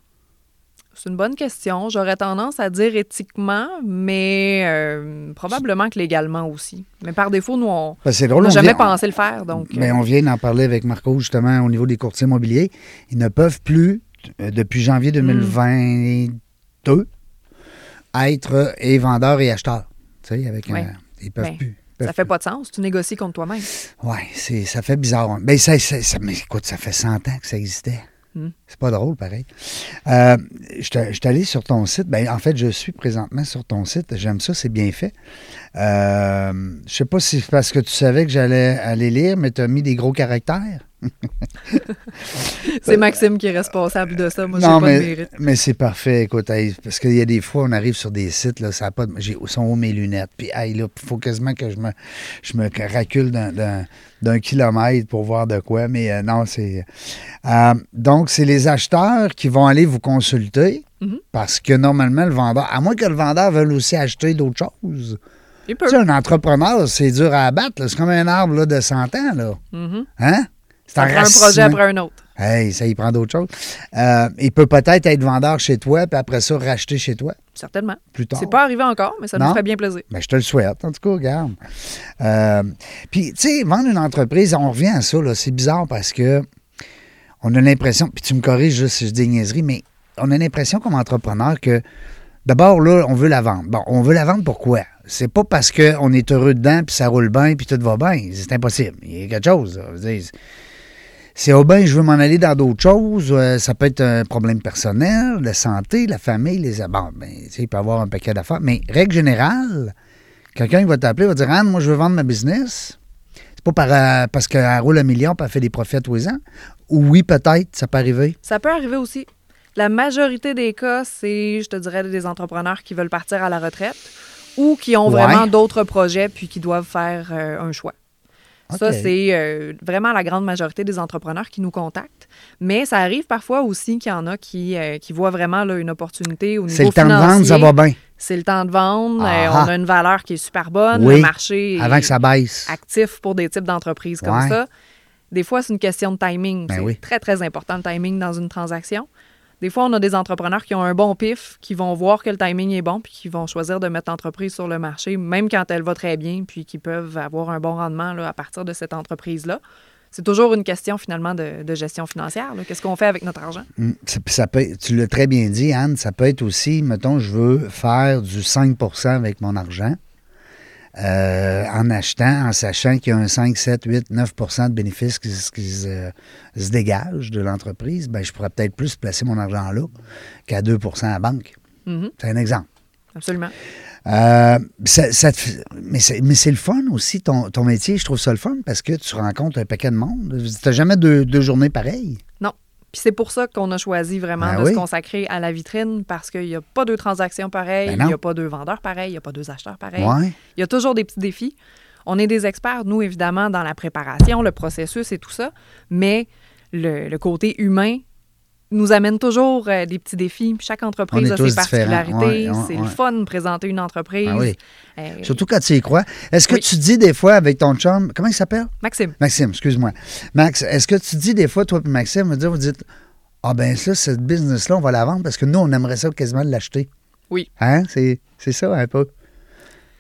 Speaker 2: C'est une bonne question. J'aurais tendance à dire éthiquement, mais euh, probablement que légalement aussi. Mais par défaut, nous, on
Speaker 1: drôle.
Speaker 2: n'a jamais
Speaker 1: vient-
Speaker 2: pensé le faire. Donc,
Speaker 1: Mais
Speaker 2: euh,
Speaker 1: on vient d'en parler avec Marco justement au niveau des courtiers immobiliers. Ils ne peuvent plus, euh, depuis janvier
Speaker 2: Hmm.
Speaker 1: 2022, être euh, et vendeurs et acheteurs. Tu sais, avec un- ils peuvent
Speaker 2: Ben,
Speaker 1: plus.
Speaker 2: Ça fait pas de sens. Tu négocies contre toi-même.
Speaker 1: c'est, ça fait bizarre. hein. Ben, ça, ça- ça- mais écoute, ça fait 100 ans que ça existait.
Speaker 2: Hmm.
Speaker 1: C'est pas drôle, pareil. Euh, je suis allé sur ton site. Ben, en fait, je suis présentement sur ton site. J'aime ça, c'est bien fait. Euh, je sais pas si c'est parce que tu savais que j'allais aller lire, mais tu as mis des gros caractères.
Speaker 2: C'est Maxime qui est responsable de ça. Moi, j'ai
Speaker 1: non,
Speaker 2: pas de
Speaker 1: mais,
Speaker 2: mérite.
Speaker 1: mais c'est parfait. Écoute, hey, parce qu'il y a des fois, on arrive sur des sites, là, ça pas de, j'ai, sont où mes lunettes? Puis, hey, là, il faut quasiment que je me, je me racule d'un, kilomètre pour voir de quoi. Mais euh, non, c'est. euh, donc, c'est les acheteurs qui vont aller vous consulter
Speaker 2: Mhm.
Speaker 1: parce que normalement, le vendeur, à moins que le vendeur veuille aussi acheter d'autres choses.
Speaker 2: Il peut.
Speaker 1: Tu sais, un entrepreneur, c'est dur à abattre. C'est comme un arbre là, de 100 ans. Là.
Speaker 2: Mhm.
Speaker 1: Hein? C'est
Speaker 2: un projet après un autre.
Speaker 1: Hey, ça, il prend d'autres choses. Euh, il peut peut-être être vendeur chez toi, puis après ça, racheter chez toi
Speaker 2: Certainement.
Speaker 1: plus tard.
Speaker 2: C'est pas arrivé encore, mais ça
Speaker 1: Non?
Speaker 2: nous ferait bien plaisir.
Speaker 1: Ben, je te le souhaite, en tout cas, regarde. Euh, puis, tu sais, vendre une entreprise, on revient à ça, là, c'est bizarre parce que on a l'impression, puis tu me corriges juste si je dis niaiserie, mais on a l'impression comme entrepreneur que d'abord, là, on veut la vendre. Bon, on veut la vendre pourquoi? C'est pas parce qu'on est heureux dedans, puis ça roule bien, puis tout va bien. C'est impossible. Il y a quelque chose. là. C'est oh ben, je veux m'en aller dans d'autres choses. euh, ça peut être un problème personnel, la santé, la famille, les bon, ben, tu sais, il peut y avoir un paquet d'affaires. Mais règle générale, quelqu'un va t'appeler, va dire Anne, moi je veux vendre ma business. C'est pas par, euh, parce qu'elle roule un million et elle fait des profits tous les ans. Ou oui, peut-être, ça peut arriver.
Speaker 2: Ça peut arriver aussi. La majorité des cas, c'est, je te dirais, des entrepreneurs qui veulent partir à la retraite ou qui ont
Speaker 1: Ouais.
Speaker 2: vraiment d'autres projets puis qui doivent faire euh, un choix. Ça, c'est euh, vraiment la grande majorité des entrepreneurs qui nous contactent. Mais ça arrive parfois aussi qu'il y en a qui, euh, qui voient vraiment là, une opportunité au niveau
Speaker 1: C'est le temps de
Speaker 2: financier.
Speaker 1: vendre, ça va bien.
Speaker 2: C'est le temps de vendre. euh, on a une valeur qui est super bonne.
Speaker 1: Oui.
Speaker 2: Le marché est
Speaker 1: Avant que ça baisse.
Speaker 2: actif pour des types d'entreprises comme
Speaker 1: Ouais.
Speaker 2: ça. Des fois, c'est une question de timing.
Speaker 1: Ben
Speaker 2: c'est
Speaker 1: oui.
Speaker 2: très, très important, le timing dans une transaction. Des fois, on a des entrepreneurs qui ont un bon pif, qui vont voir que le timing est bon, puis qui vont choisir de mettre l'entreprise sur le marché, même quand elle va très bien, puis qui peuvent avoir un bon rendement à partir de cette entreprise-là. C'est toujours une question, finalement, de, gestion financière. Qu'est-ce qu'on fait avec notre argent?
Speaker 1: Mm, tu l'as très bien dit, Anne, ça peut être aussi, mettons, je veux faire du 5% avec mon argent euh, en achetant, en sachant qu'il y a un 5, 7, 8, 9% de bénéfices qui, se- qui se, se dégagent de l'entreprise, ben, je pourrais peut-être plus placer mon argent là qu'à 2% à la banque.
Speaker 2: Mhm,
Speaker 1: C'est un exemple.
Speaker 2: absolument.
Speaker 1: Euh, ça- ça te fait- mais c'est mais c'est le fun aussi, ton, ton métier. Je trouve ça le fun parce que tu rencontres un paquet de monde. Tu n'as jamais deux, deux journées pareilles?
Speaker 2: Non. Puis c'est pour ça qu'on a choisi vraiment
Speaker 1: Ben
Speaker 2: de
Speaker 1: oui.
Speaker 2: se consacrer à la vitrine, parce qu'il n'y a pas deux transactions pareilles,
Speaker 1: Ben
Speaker 2: il n'y a pas deux vendeurs pareils, il n'y a pas deux acheteurs pareils.
Speaker 1: Ouais.
Speaker 2: Il y a toujours des petits défis. On est des experts, nous, évidemment, dans la préparation, le processus et tout ça, mais le, le côté humain nous amène toujours euh, des petits défis. Chaque entreprise a ses particularités.
Speaker 1: Ouais, ouais,
Speaker 2: c'est
Speaker 1: ouais.
Speaker 2: le fun de présenter une entreprise.
Speaker 1: Ah oui.
Speaker 2: Euh,
Speaker 1: Surtout quand tu y crois. Est-ce que
Speaker 2: Oui.
Speaker 1: tu dis des fois avec ton chum, comment il s'appelle?
Speaker 2: Maxime,
Speaker 1: Maxime, excuse-moi. Max, est-ce que tu dis des fois, toi et Maxime, vous dites, vous dites Ah ben ça, cette business-là, on va la vendre parce que nous, on aimerait ça quasiment l'acheter.
Speaker 2: Oui.
Speaker 1: Hein? C'est, c'est ça un peu.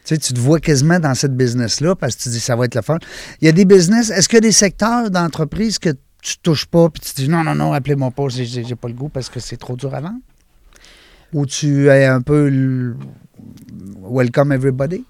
Speaker 1: Tu sais, tu te vois quasiment dans cette business-là parce que tu dis ça va être le fun. Il y a des business, est-ce qu'il y a des secteurs d'entreprise que tu touches pas puis tu te dis non, non, non, appelez-moi pas, j'ai, pas le goût parce que c'est trop dur à vendre? Ou tu es un peu welcome everybody?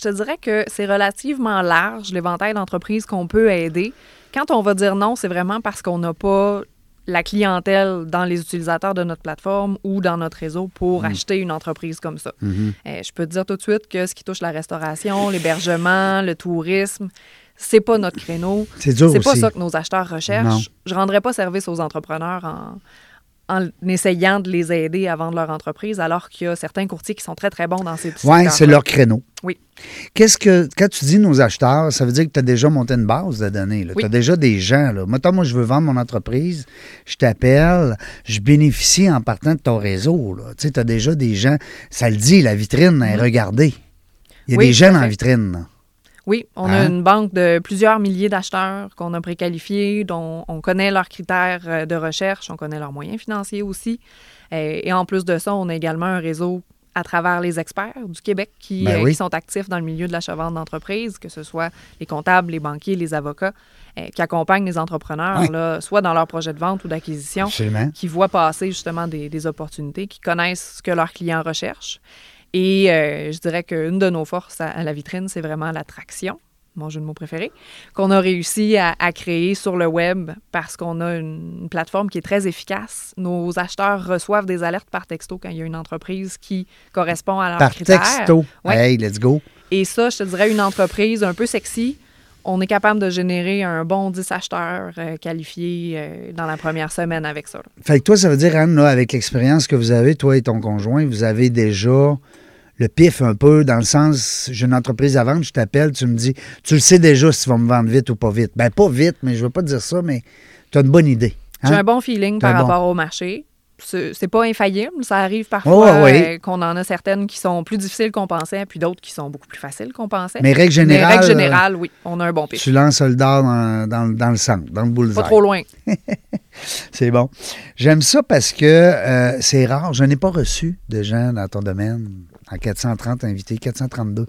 Speaker 2: je te dirais que c'est relativement large, l'éventail d'entreprises qu'on peut aider. Quand on va dire non, c'est vraiment parce qu'on n'a pas la clientèle dans les utilisateurs de notre plateforme ou dans notre réseau pour acheter une entreprise comme ça.
Speaker 1: Mhm.
Speaker 2: Euh, je peux te dire tout de suite que ce qui touche la restauration, l'hébergement, le tourisme, c'est pas notre créneau.
Speaker 1: C'est dur
Speaker 2: C'est pas ça que nos acheteurs
Speaker 1: Non.
Speaker 2: recherchent. Je rendrais pas service aux entrepreneurs en, en essayant de les aider à vendre leur entreprise, alors qu'il y a certains courtiers qui sont très, très bons dans ces
Speaker 1: Oui, c'est leur créneau.
Speaker 2: Oui.
Speaker 1: Qu'est-ce que, quand tu dis nos acheteurs, ça veut dire que tu as déjà monté une base de données. Tu as déjà des gens. Là. Mettons, moi, je veux vendre mon entreprise, je t'appelle, je bénéficie en partant de ton réseau. Tu as déjà des gens. Ça le dit, la vitrine est regardée. Il y a.
Speaker 2: Oui,
Speaker 1: des gens
Speaker 2: fait.
Speaker 1: vitrine.
Speaker 2: Oui, on
Speaker 1: Hein?
Speaker 2: a une banque de plusieurs milliers d'acheteurs qu'on a préqualifiés, dont on connaît leurs critères euh, de recherche, on connaît leurs moyens financiers aussi. Euh, Et en plus de ça, on a également un réseau à travers les experts du Québec qui,
Speaker 1: Ben
Speaker 2: euh, qui sont actifs dans le milieu de l'achat-vente d'entreprise, que ce soit les comptables, les banquiers, les avocats, euh, qui accompagnent les entrepreneurs,
Speaker 1: Oui.
Speaker 2: là, soit dans leur projet de vente ou d'acquisition, qui voient passer justement des, des opportunités, qui connaissent ce que leurs clients recherchent. Et euh, je dirais qu'une de nos forces à, à la vitrine, c'est vraiment l'attraction, mon jeu de mots préféré, qu'on a réussi à, à créer sur le web parce qu'on a une, une plateforme qui est très efficace. Nos acheteurs reçoivent des alertes par texto quand il y a une entreprise qui correspond à leurs
Speaker 1: Par
Speaker 2: critères.
Speaker 1: texto.
Speaker 2: Ouais.
Speaker 1: Hey, let's go.
Speaker 2: Et ça, je te dirais, une entreprise un peu sexy, on est capable de générer un bon 10 acheteurs euh, qualifiés euh, dans la première semaine avec ça. là.
Speaker 1: Fait que toi, ça veut dire, Anne, là, avec l'expérience que vous avez, toi et ton conjoint, vous avez déjà le pif un peu, dans le sens, j'ai une entreprise à vendre, je t'appelle, tu me dis, tu le sais déjà si tu vas me vendre vite ou pas vite. Ben, pas vite, mais je veux pas te dire ça, mais tu as une bonne idée. hein?
Speaker 2: J'ai un bon feeling par
Speaker 1: bon.
Speaker 2: rapport au marché. C'est pas infaillible. Ça arrive parfois
Speaker 1: Oh, oui.
Speaker 2: euh, qu'on en a certaines qui sont plus difficiles qu'on pensait, puis d'autres qui sont beaucoup plus faciles qu'on pensait.
Speaker 1: Mais règle générale,
Speaker 2: Mais règle générale, oui, on a un bon pitch.
Speaker 1: Tu lances le dard dans, dans- dans le centre, dans le boulevard.
Speaker 2: Pas trop loin.
Speaker 1: C'est bon. J'aime ça parce que euh, c'est rare. Je n'ai pas reçu de gens dans ton domaine en 430 invités, 432.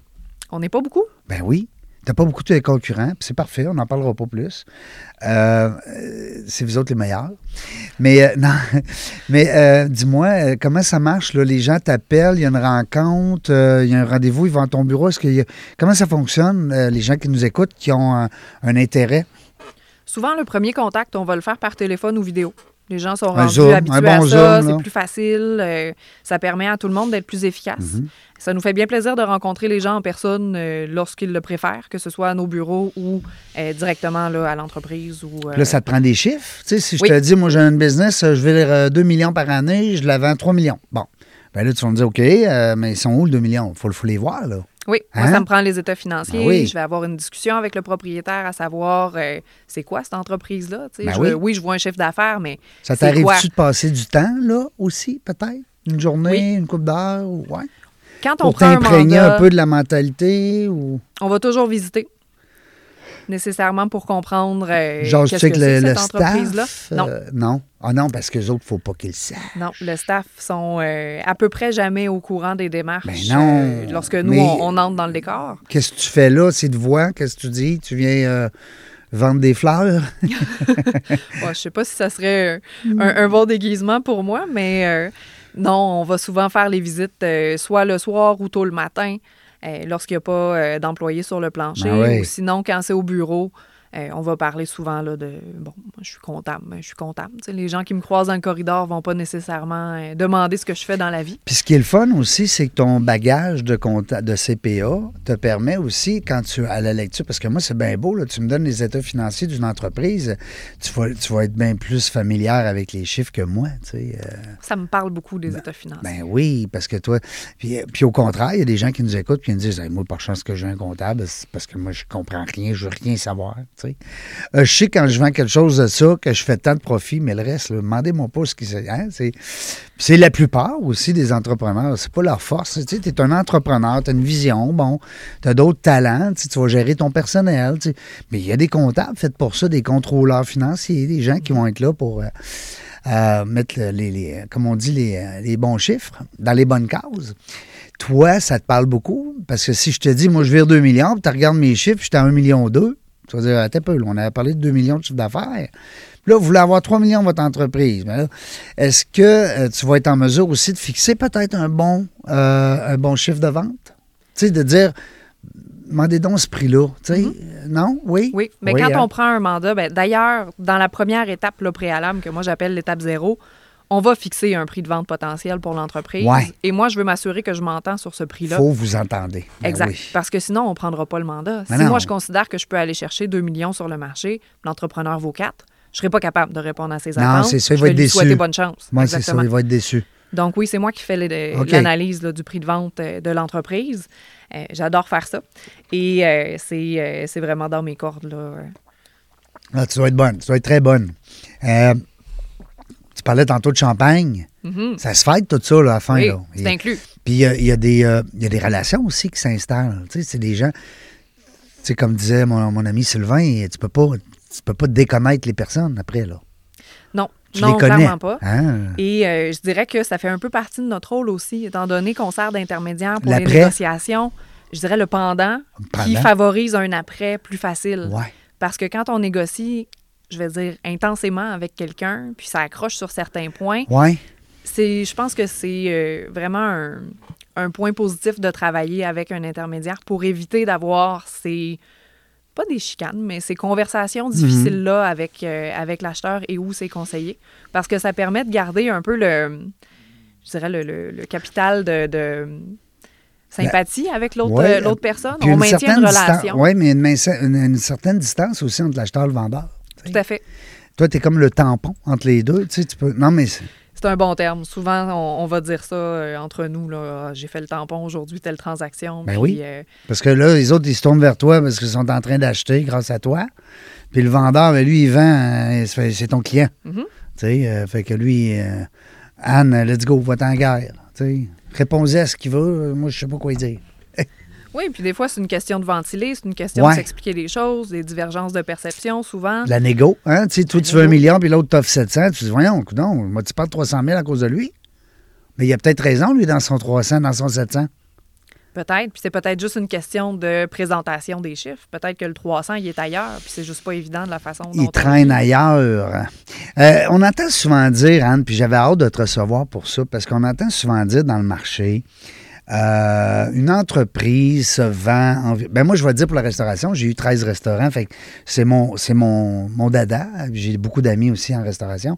Speaker 2: On n'est pas beaucoup?
Speaker 1: Ben oui. T'as pas beaucoup de concurrents, puis c'est parfait, on n'en parlera pas plus. Euh, c'est vous autres les meilleurs. Mais euh, non, mais euh, dis-moi, comment ça marche? Là? Les gens t'appellent, il y a une rencontre, il y a un rendez-vous, ils vont à ton bureau. Est-ce a- Comment ça fonctionne, les gens qui nous écoutent, qui ont un, un intérêt?
Speaker 2: Souvent, le premier contact, on va le faire par téléphone ou vidéo. Les gens sont rendus
Speaker 1: Zoom,
Speaker 2: habitués à ça, c'est plus facile, euh, ça permet à tout le monde d'être plus efficace.
Speaker 1: Mhm.
Speaker 2: Ça nous fait bien plaisir de rencontrer les gens en personne euh, lorsqu'ils le préfèrent, que ce soit à nos bureaux ou euh, directement là, à l'entreprise. Ou,
Speaker 1: Là, ça te prend des chiffres. Tu sais, si je
Speaker 2: Oui.
Speaker 1: te dis, moi, j'ai un business, je vais euh, 2 millions par année, je la vends 3 millions. Bon. Ben là, tu vas me dire, OK, mais ils sont où, le 2 millions? Il faut, faut les voir, là.
Speaker 2: Oui, moi,
Speaker 1: Hein?
Speaker 2: ça me prend les états financiers.
Speaker 1: Ben oui.
Speaker 2: Je vais avoir une discussion avec le propriétaire à savoir euh, c'est quoi cette entreprise-là.
Speaker 1: Ben oui.
Speaker 2: oui, je vois un chiffre d'affaires, mais
Speaker 1: Ça t'arrive-tu de passer du temps, là, aussi, peut-être? Une journée,
Speaker 2: Oui.
Speaker 1: une coupe d'heure? ou- Ouais?
Speaker 2: quand on
Speaker 1: Pour
Speaker 2: prend un
Speaker 1: t'imprégner
Speaker 2: mandat,
Speaker 1: un peu de la mentalité ou.
Speaker 2: on va toujours visiter. Nécessairement pour comprendre euh,
Speaker 1: Genre, tu sais
Speaker 2: que
Speaker 1: le,
Speaker 2: c'est,
Speaker 1: le staff.
Speaker 2: Non.
Speaker 1: euh, non. Ah non, parce que les autres, il ne faut pas qu'ils le savent.
Speaker 2: Non, le staff sont euh, à peu près jamais au courant des démarches
Speaker 1: Ben non,
Speaker 2: euh, lorsque nous, on, on entre dans le décor.
Speaker 1: Qu'est-ce que tu fais là? C'est de voix? Qu'est-ce que tu dis? Tu viens euh, vendre des fleurs?
Speaker 2: Ouais, je sais pas si ça serait euh, un, un bon déguisement pour moi, mais euh, non, on va souvent faire les visites euh, soit le soir ou tôt le matin euh, lorsqu'il n'y a pas euh, d'employés sur le plancher.
Speaker 1: Ben ouais.
Speaker 2: Ou sinon, quand c'est au bureau, euh, on va parler souvent là, de bon, moi, je suis comptable, mais je suis comptable. Les gens qui me croisent dans le corridor vont pas nécessairement euh, demander ce que je fais dans la vie.
Speaker 1: Puis ce qui est le fun aussi, c'est que ton bagage de, compta- de CPA te permet aussi, quand tu à la lecture, parce que moi, c'est bien beau, là, tu me donnes les états financiers d'une entreprise, tu vas, tu vas être bien plus familière avec les chiffres que moi. Tu sais, euh,
Speaker 2: Ça me parle beaucoup des états financiers.
Speaker 1: ben oui, parce que toi. Puis, puis au contraire, il y a des gens qui nous écoutent qui nous disent Hey, Moi, par chance que j'ai un comptable, c'est parce que moi, je comprends rien, je veux rien savoir. Euh, je sais quand je vends quelque chose de ça, que je fais tant de profit, mais le reste, demandez-moi pas ce qui hein, c'est. Puis c'est la plupart aussi des entrepreneurs, c'est pas leur force. Tu es un entrepreneur, tu as une vision, bon, tu as d'autres talents, tu vas gérer ton personnel. Mais il y a des comptables faits pour ça, des contrôleurs financiers, des gens qui vont être là pour euh, euh, mettre le- les, comme on dit, les, bons chiffres dans les bonnes cases. Toi, ça te parle beaucoup, parce que si je te dis, moi, je vire 2 millions, tu regardes mes chiffres, j'étais à 1 million 2, tu vas dire, attends un peu, là, on avait parlé de 2 millions de chiffre d'affaires. Là, vous voulez avoir 3 millions de votre entreprise. Est-ce que euh, tu vas être en mesure aussi de fixer peut-être un bon, euh, un bon chiffre de vente? Tu sais, de dire, demandez donc ce prix-là. Tu sais, euh, Non? Oui?
Speaker 2: Mm-hmm. Oui, mais
Speaker 1: Oui,
Speaker 2: quand
Speaker 1: hein?
Speaker 2: on prend un mandat, ben, d'ailleurs, dans la première étape préalable, que moi j'appelle l'étape zéro, on va fixer un prix de vente potentiel pour l'entreprise.
Speaker 1: Ouais.
Speaker 2: Et moi, je veux m'assurer que je m'entends sur ce prix-là.
Speaker 1: faut vous entendez. Ben
Speaker 2: Exact.
Speaker 1: oui.
Speaker 2: Parce que sinon, on ne prendra pas le mandat.
Speaker 1: Mais
Speaker 2: si
Speaker 1: non.
Speaker 2: moi, je considère que je peux aller chercher 2 millions sur le marché, l'entrepreneur vaut 4, je ne serai pas capable de répondre à ses
Speaker 1: Non,
Speaker 2: attentes.
Speaker 1: c'est ça, il
Speaker 2: je
Speaker 1: va
Speaker 2: vais
Speaker 1: être
Speaker 2: lui
Speaker 1: déçu.
Speaker 2: souhaiter bonne chance.
Speaker 1: Moi, c'est ça, il va être déçu.
Speaker 2: Donc oui, c'est moi qui fais l'analyse du prix de vente euh, de l'entreprise. Euh, J'adore faire ça. Et euh, c'est euh, vraiment dans mes cordes. Là.
Speaker 1: Ah, tu être bonne. Tu être très bonne. Tu parlais tantôt de champagne.
Speaker 2: Mhm.
Speaker 1: Ça se fête tout ça là, à la fin.
Speaker 2: Oui, c'est inclus.
Speaker 1: Puis il y a, il y a des, euh, il y a des relations aussi qui s'installent. Tu sais, c'est des gens. Tu sais, comme disait mon, mon ami Sylvain, tu peux pas, tu peux pas déconnaître les personnes après là.
Speaker 2: Non,
Speaker 1: Tu
Speaker 2: non,
Speaker 1: les connais.
Speaker 2: clairement pas.
Speaker 1: Hein?
Speaker 2: Et euh, je dirais que ça fait un peu partie de notre rôle aussi, étant donné qu'on sert d'intermédiaire pour les négociations. Je dirais le pendant, qui favorise un après plus facile.
Speaker 1: Ouais.
Speaker 2: Parce que quand on négocie, je vais dire intensément avec quelqu'un, puis ça accroche sur certains points,
Speaker 1: Ouais.
Speaker 2: c'est, je pense que c'est euh, vraiment un, un point positif de travailler avec un intermédiaire pour éviter d'avoir ces pas des chicanes, mais ces conversations
Speaker 1: Mhm.
Speaker 2: difficiles-là avec, euh, avec l'acheteur et ou ses conseillers. Parce que ça permet de garder un peu le, je dirais, le, le- le capital de, de sympathie avec l'autre
Speaker 1: Ouais.
Speaker 2: euh, l'autre personne. On
Speaker 1: une
Speaker 2: maintient une relation.
Speaker 1: ouais, mais une, mince- une- une certaine distance aussi entre l'acheteur et le vendeur.
Speaker 2: Tout à fait.
Speaker 1: Toi, tu es comme le tampon entre les deux. Tu sais, tu peux... Non, mais c'est-
Speaker 2: un bon terme. Souvent, on, on va dire ça euh, entre nous. là. Ah, J'ai fait le tampon aujourd'hui, telle transaction.
Speaker 1: Ben
Speaker 2: puis,
Speaker 1: oui.
Speaker 2: euh,
Speaker 1: parce que là, les autres, ils se tournent vers toi parce qu'ils sont en train d'acheter grâce à toi. Puis le vendeur, ben, lui, il vend, euh, c'est ton client.
Speaker 2: Mhm.
Speaker 1: Tu sais, fait que lui, Anne, let's go, va en guerre. Tu sais, réponds à ce qu'il veut. Moi, je sais pas quoi dire.
Speaker 2: Oui, puis des fois, c'est une question de ventiler, c'est une question
Speaker 1: Ouais.
Speaker 2: de s'expliquer les choses, des divergences de perception, souvent.
Speaker 1: La négo, hein? Tu sais, toi, tu veux un million, puis l'autre t'offre 700. Tu dis, voyons, non, moi, tu parles de 300 000 à cause de lui. Mais il a peut-être raison, lui, dans son 300, dans son 700.
Speaker 2: Peut-être. Puis c'est peut-être juste une question de présentation des chiffres. Peut-être que le 300, il est ailleurs, puis c'est juste pas évident de la façon dont
Speaker 1: Il traîne ailleurs. Euh, on entend souvent dire, Anne, puis j'avais hâte de te recevoir pour ça, parce qu'on entend souvent dire dans le marché, euh, une entreprise se vend. Ben moi, je vais te dire pour la restauration, j'ai eu 13 restaurants, fait que c'est mon, c'est mon, mon dada. J'ai beaucoup d'amis aussi en restauration.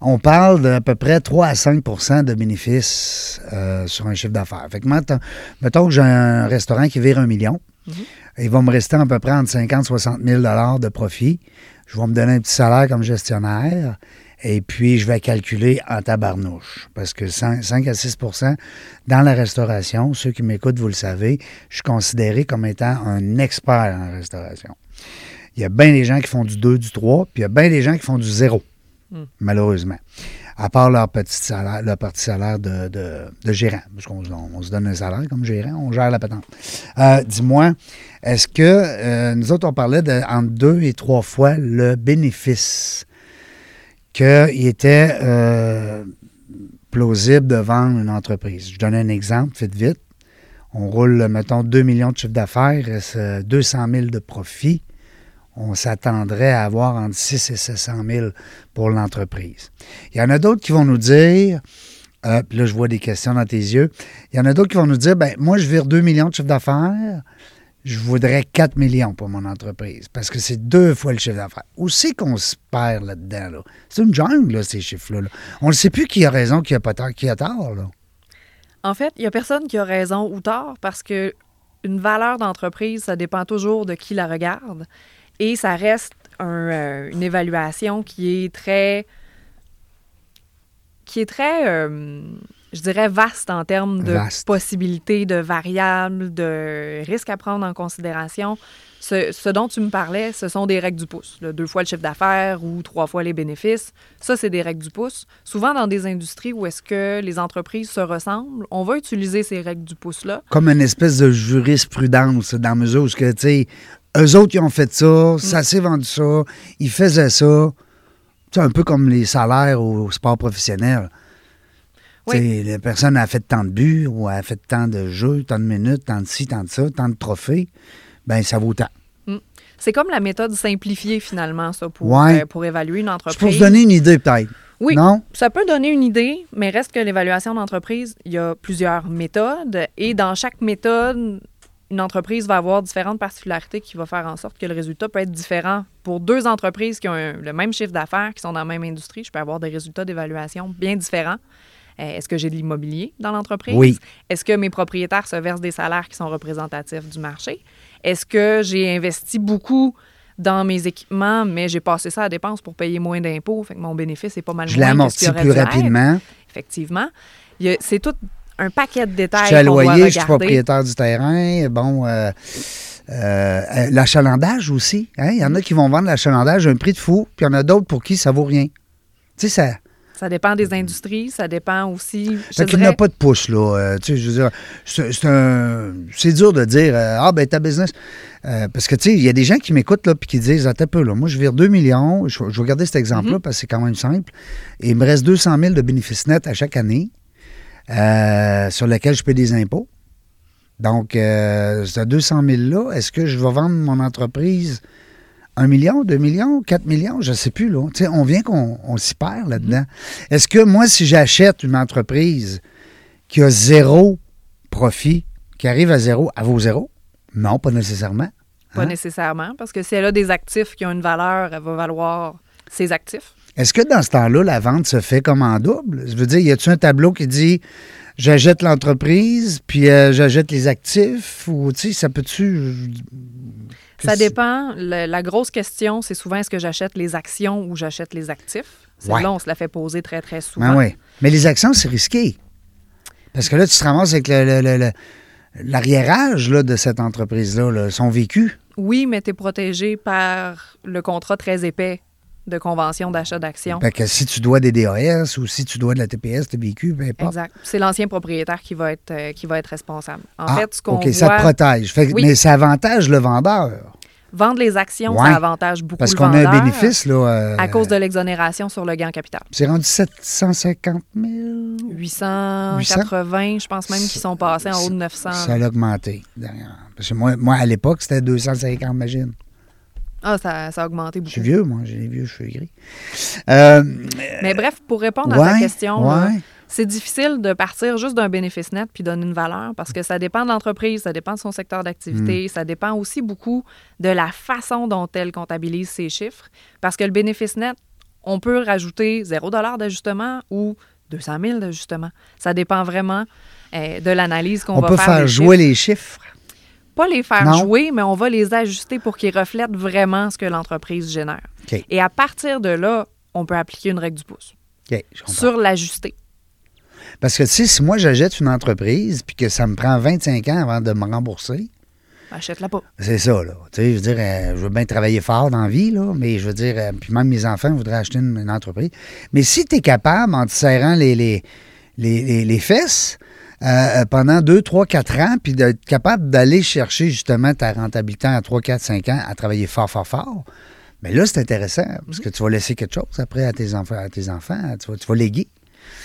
Speaker 1: On parle d'à peu près 3 à 5% de bénéfices euh, sur un chiffre d'affaires. Fait que mettons, mettons que j'ai un restaurant qui vire un million. Il va me rester à peu près entre 50 et 60 000 de profit. Je vais me donner un petit salaire comme gestionnaire. Et puis, je vais calculer en tabarnouche. Parce que 5, 5 à 6% dans la restauration, ceux qui m'écoutent, vous le savez, je suis considéré comme étant un expert en restauration. Il y a bien des gens qui font du 2, du 3, puis il y a bien des gens qui font du 0, malheureusement. À part leur petit salaire, leur petit salaire de, de- de gérant. Parce qu'on on- on se donne un salaire comme gérant, on gère la patente. Euh, Dis-moi, est-ce que euh, nous autres, on parlait de entre deux et trois fois le bénéfice qu'il était euh, plausible de vendre une entreprise. Je donne un exemple, vite, vite. On roule, mettons, 2 millions de chiffre d'affaires, il reste euh, 200 000 de profit. On s'attendrait à avoir entre 6 et 700 000 pour l'entreprise. Il y en a d'autres qui vont nous dire, euh, là, je vois des questions dans tes yeux. Il y en a d'autres qui vont nous dire, ben moi, je vire 2 millions de chiffre d'affaires, je voudrais 4 millions pour mon entreprise, parce que c'est deux fois le chiffre d'affaires. Où c'est qu'on se perd là-dedans? Là? C'est une jungle, là, ces chiffres-là. là. On ne sait plus qui a raison, qui a pas tort, qui a tort. Là.
Speaker 2: En fait, il n'y a personne qui a raison ou tort parce que une valeur d'entreprise, ça dépend toujours de qui la regarde. Et ça reste euh, une évaluation qui est très. qui est très, euh, je dirais, vaste en termes de
Speaker 1: Vaste.
Speaker 2: possibilités, de variables, de risques à prendre en considération. Ce, ce dont tu me parlais, ce sont des règles du pouce. là. deux fois le chiffre d'affaires ou trois fois les bénéfices. Ça, c'est des règles du pouce. Souvent, dans des industries où est-ce que les entreprises se ressemblent, on va utiliser ces règles du pouce-là.
Speaker 1: Comme une espèce de jurisprudence, dans la mesure où, ce que, tu sais, eux autres, ils ont fait ça, ça s'est vendu ça, ils faisaient ça. C'est un peu comme les salaires au sport professionnel.
Speaker 2: Oui.
Speaker 1: La personne a fait tant de buts ou a fait tant de jeux, tant de minutes, tant de ci, tant de ça, tant de trophées. Ben ça vaut tant.
Speaker 2: C'est comme la méthode simplifiée, finalement, ça, pour,
Speaker 1: Ouais.
Speaker 2: euh, pour évaluer une
Speaker 1: C'est
Speaker 2: entreprise.
Speaker 1: pour se donner une idée, peut-être.
Speaker 2: Oui,
Speaker 1: Non?
Speaker 2: ça peut donner une idée, mais reste que l'évaluation d'entreprise, il y a plusieurs méthodes et dans chaque méthode, une entreprise va avoir différentes particularités qui vont faire en sorte que le résultat peut être différent. Pour deux entreprises qui ont un- le même chiffre d'affaires, qui sont dans la même industrie, je peux avoir des résultats d'évaluation bien différents. Euh, Est-ce que j'ai de l'immobilier dans l'entreprise?
Speaker 1: Oui.
Speaker 2: Est-ce que mes propriétaires se versent des salaires qui sont représentatifs du marché? Est-ce que j'ai investi beaucoup dans mes équipements, mais j'ai passé ça à dépense pour payer moins d'impôts, fait que mon bénéfice est pas mal
Speaker 1: Je
Speaker 2: moins aurait
Speaker 1: plus rapidement.
Speaker 2: Effectivement. C'est tout un paquet de détails
Speaker 1: Je suis à
Speaker 2: doit
Speaker 1: loyer, je suis propriétaire du terrain. Bon, euh, euh, euh, l'achalandage aussi. hein, Il y en a qui vont vendre l'achalandage à un prix de fou, puis il y en a d'autres pour qui ça vaut rien. Tu sais, ça.
Speaker 2: Ça dépend des industries, ça dépend aussi. Je
Speaker 1: Fait
Speaker 2: te
Speaker 1: qu'il n'y a
Speaker 2: dirais-
Speaker 1: pas de pouce, là. Euh, tu sais, je veux dire, c'est un. C'est dur de dire, euh, ah, ben, ta business. Euh, parce que, tu sais, il y a des gens qui m'écoutent, là, puis qui disent, attends un peu, là, moi, je vire 2 millions. Je, je vais garder cet exemple-là,
Speaker 2: Mm-hmm.
Speaker 1: parce que c'est quand même simple. Et il me reste 200 000 de bénéfices nets à chaque année, sur lesquels je paie des impôts. Donc, ce 200 000-là, est-ce que je vais vendre mon entreprise 1 million, 2 millions, 4 millions, je ne sais plus. Là. On vient qu'on on s'y perd là-dedans. Est-ce que moi, si j'achète une entreprise qui a zéro profit, qui arrive à zéro, elle vaut zéro? Non, pas nécessairement.
Speaker 2: Pas
Speaker 1: Hein?
Speaker 2: nécessairement, parce que si elle a des actifs qui ont une valeur, elle va valoir ses actifs.
Speaker 1: Est-ce que dans ce temps-là, la vente se fait comme en double? Je veux dire, y a-tu un tableau qui dit j'achète l'entreprise, puis euh, j'achète les actifs? Ou, tu sais, ça peut-tu.
Speaker 2: Ça dépend. Le- la grosse question, c'est souvent est-ce que j'achète les actions ou j'achète les actifs? Celle-là,
Speaker 1: Ouais.
Speaker 2: on se la fait poser très, très souvent.
Speaker 1: Mais les actions, c'est risqué. Parce que là, tu te ramasses avec le- le- le- l'arriérage là, de cette entreprise-là, là, son vécu.
Speaker 2: Oui, mais tu es protégé par le contrat très épais de convention d'achat d'actions.
Speaker 1: Fait que si tu dois des DAS ou si tu dois de la TPS, vécu, peu importe.
Speaker 2: Exact. C'est l'ancien propriétaire qui va être, euh, qui va être responsable. En
Speaker 1: Ah,
Speaker 2: fait, ce qu'on
Speaker 1: OK,
Speaker 2: voit,
Speaker 1: ça te protège. Fait que-
Speaker 2: Oui.
Speaker 1: Mais ça avantage le vendeur.
Speaker 2: vendre les actions,
Speaker 1: Ouais.
Speaker 2: ça avantage beaucoup
Speaker 1: Parce
Speaker 2: le
Speaker 1: qu'on a
Speaker 2: vendeur
Speaker 1: un bénéfice. Là, euh,
Speaker 2: à cause de l'exonération sur le gain en capital.
Speaker 1: C'est rendu 750 000.
Speaker 2: 880, je pense même qu'ils sont passés en haut de 900.
Speaker 1: Ça a augmenté. derrière. Parce que moi, moi à l'époque, c'était 250, imagine.
Speaker 2: Ah, ça, ça a augmenté
Speaker 1: Je
Speaker 2: beaucoup.
Speaker 1: suis vieux, moi. J'ai les vieux cheveux gris. Euh,
Speaker 2: Mais bref, pour répondre à ta question,
Speaker 1: ouais.
Speaker 2: c'est difficile de partir juste d'un bénéfice net puis donner une valeur parce que ça dépend de l'entreprise, ça dépend de son secteur
Speaker 1: Mm.
Speaker 2: d'activité, ça dépend aussi beaucoup de la façon dont elle comptabilise ses chiffres. Parce que le bénéfice net, on peut rajouter 0 d'ajustement ou 200 000 d'ajustement. Ça dépend vraiment euh, de l'analyse qu'on
Speaker 1: On
Speaker 2: va
Speaker 1: peut
Speaker 2: faire.
Speaker 1: faire
Speaker 2: des
Speaker 1: jouer
Speaker 2: chiffres.
Speaker 1: les chiffres.
Speaker 2: Pas les faire
Speaker 1: Non.
Speaker 2: jouer, mais on va les ajuster pour qu'ils reflètent vraiment ce que l'entreprise génère. Et à partir de là, on peut appliquer une règle du pouce sur l'ajuster.
Speaker 1: Parce que tu sais, si moi j'achète une entreprise puis que ça me prend 25 ans avant de me rembourser,
Speaker 2: Achète-la pas.
Speaker 1: c'est ça, là. Tu sais, je veux dire, euh, je veux bien travailler fort dans la vie, là, mais je veux dire, euh, puis même mes enfants voudraient acheter une, une entreprise. Mais si tu es capable, en te serrant les, les, les, les- les fesses euh, pendant 2, 3, 4 ans, puis d'être capable d'aller chercher justement ta rentabilité à 3, 4, 5 ans à travailler fort, fort, fort, mais là, c'est intéressant parce que tu vas laisser quelque chose après à tes enfants, à tes enfants tu, vas, tu vas léguer.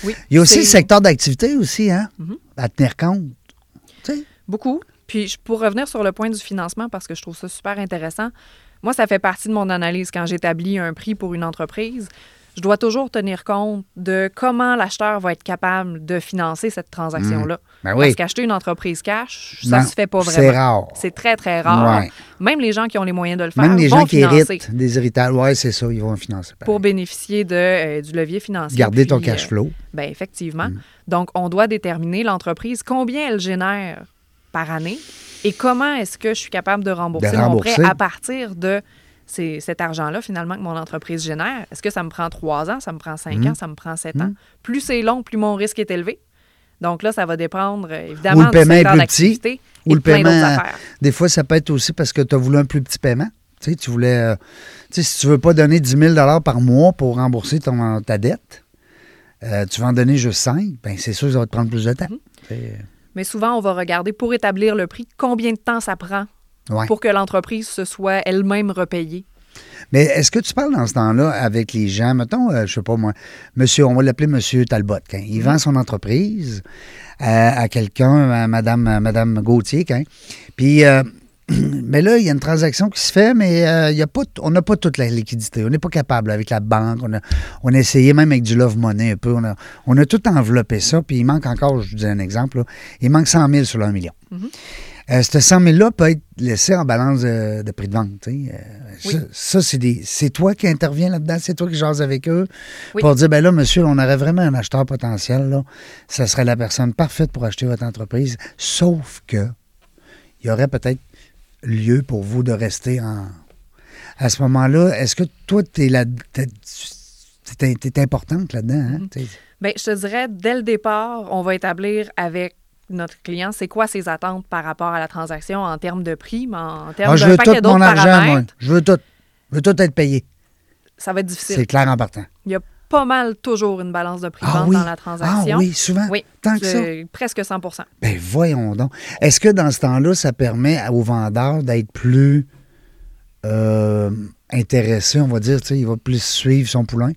Speaker 2: Oui.
Speaker 1: Il y a aussi le secteur d'activité aussi, hein,
Speaker 2: Mhm.
Speaker 1: à tenir compte. Tu sais,
Speaker 2: Beaucoup. Puis pour revenir sur le point du financement, parce que je trouve ça super intéressant, moi, ça fait partie de mon analyse quand j'établis un prix pour une entreprise. Je dois toujours tenir compte de comment l'acheteur va être capable de financer cette transaction-là.
Speaker 1: Ben oui.
Speaker 2: Parce qu'acheter une entreprise cash, ça
Speaker 1: Non,
Speaker 2: se fait pas
Speaker 1: c'est
Speaker 2: vraiment.
Speaker 1: rare.
Speaker 2: C'est très, très rare.
Speaker 1: Ouais.
Speaker 2: Même les gens qui ont les moyens de le faire
Speaker 1: Même les
Speaker 2: vont
Speaker 1: gens qui
Speaker 2: financer
Speaker 1: héritent des héritages, oui, c'est ça, ils vont financer. pareil.
Speaker 2: pour bénéficier de, euh, du levier financier.
Speaker 1: Garder ton cash
Speaker 2: euh,
Speaker 1: flow.
Speaker 2: ben effectivement.
Speaker 1: Mm.
Speaker 2: Donc, on doit déterminer l'entreprise, combien elle génère par année et comment est-ce que je suis capable de rembourser,
Speaker 1: De
Speaker 2: mon
Speaker 1: rembourser.
Speaker 2: prêt à partir de ces- cet argent-là, finalement, que mon entreprise génère. Est-ce que ça me prend trois ans, ça me prend cinq
Speaker 1: Mm.
Speaker 2: ans, ça me prend sept ans? Plus c'est long, plus mon risque est élevé. Donc là, ça va dépendre euh,
Speaker 1: Ou
Speaker 2: évidemment
Speaker 1: le
Speaker 2: du
Speaker 1: paiement est plus petit, ou le
Speaker 2: plein
Speaker 1: paiement,
Speaker 2: affaires.
Speaker 1: Des fois, ça peut être aussi parce que tu as voulu un plus petit paiement. Tu sais, tu voulais. euh, tu sais, si tu veux pas donner 10 000 par mois pour rembourser ton, ta dette, euh, tu vas en donner juste 5, bien, c'est sûr que ça va te prendre plus de temps.
Speaker 2: Mhm. Mais souvent, on va regarder pour établir le prix, combien de temps ça prend
Speaker 1: ouais.
Speaker 2: pour que l'entreprise se soit elle-même repayée.
Speaker 1: Mais est-ce que tu parles dans ce temps-là avec les gens, mettons, euh, je sais pas moi, monsieur, on va l'appeler monsieur Talbot, quand il vend son entreprise euh, à quelqu'un, à madame, à madame Gauthier, quand, puis, euh, mais là, il y a une transaction qui se fait, mais euh, il y a pas, on n'a pas toute la liquidité. On n'est pas capable avec la banque. On a, on a essayé même avec du love money un peu. On a, on a tout enveloppé ça, puis il manque encore, je vous dis un exemple, là, il manque 100 000 sur 1 million.
Speaker 2: Mhm.
Speaker 1: Euh, ce 100 000-là peut être laissé en balance de, de prix de vente. Euh,
Speaker 2: Oui.
Speaker 1: Ça, ça, c'est des. C'est toi qui interviens là-dedans, c'est toi qui jases avec eux
Speaker 2: Oui.
Speaker 1: pour dire ben là, monsieur, on aurait vraiment un acheteur potentiel, là. Ça serait la personne parfaite pour acheter votre entreprise. Sauf que il y aurait peut-être lieu pour vous de rester en. À ce moment-là, est-ce que toi, tu es là. T'es, importante là-dedans, hein?
Speaker 2: Mm-hmm. Bien, je te dirais, dès le départ, on va établir avec notre client c'est quoi ses attentes par rapport à la transaction en termes de prix, mais en termes
Speaker 1: Ah, je
Speaker 2: d'un
Speaker 1: veux
Speaker 2: paquet
Speaker 1: tout
Speaker 2: d'autres
Speaker 1: mon argent, moi.
Speaker 2: paramètres?
Speaker 1: Je veux tout. Je veux tout être payé.
Speaker 2: Ça va être difficile.
Speaker 1: C'est clair en partant.
Speaker 2: Il y a pas mal toujours une balance de prix-vente
Speaker 1: Ah oui.
Speaker 2: dans la transaction.
Speaker 1: Ah oui, souvent.
Speaker 2: Oui,
Speaker 1: Tant que ça.
Speaker 2: c'est presque 100%
Speaker 1: Ben voyons donc. Est-ce que dans ce temps-là, ça permet au vendeur d'être plus euh, intéressé, on va dire, tu sais, il va plus suivre son poulain?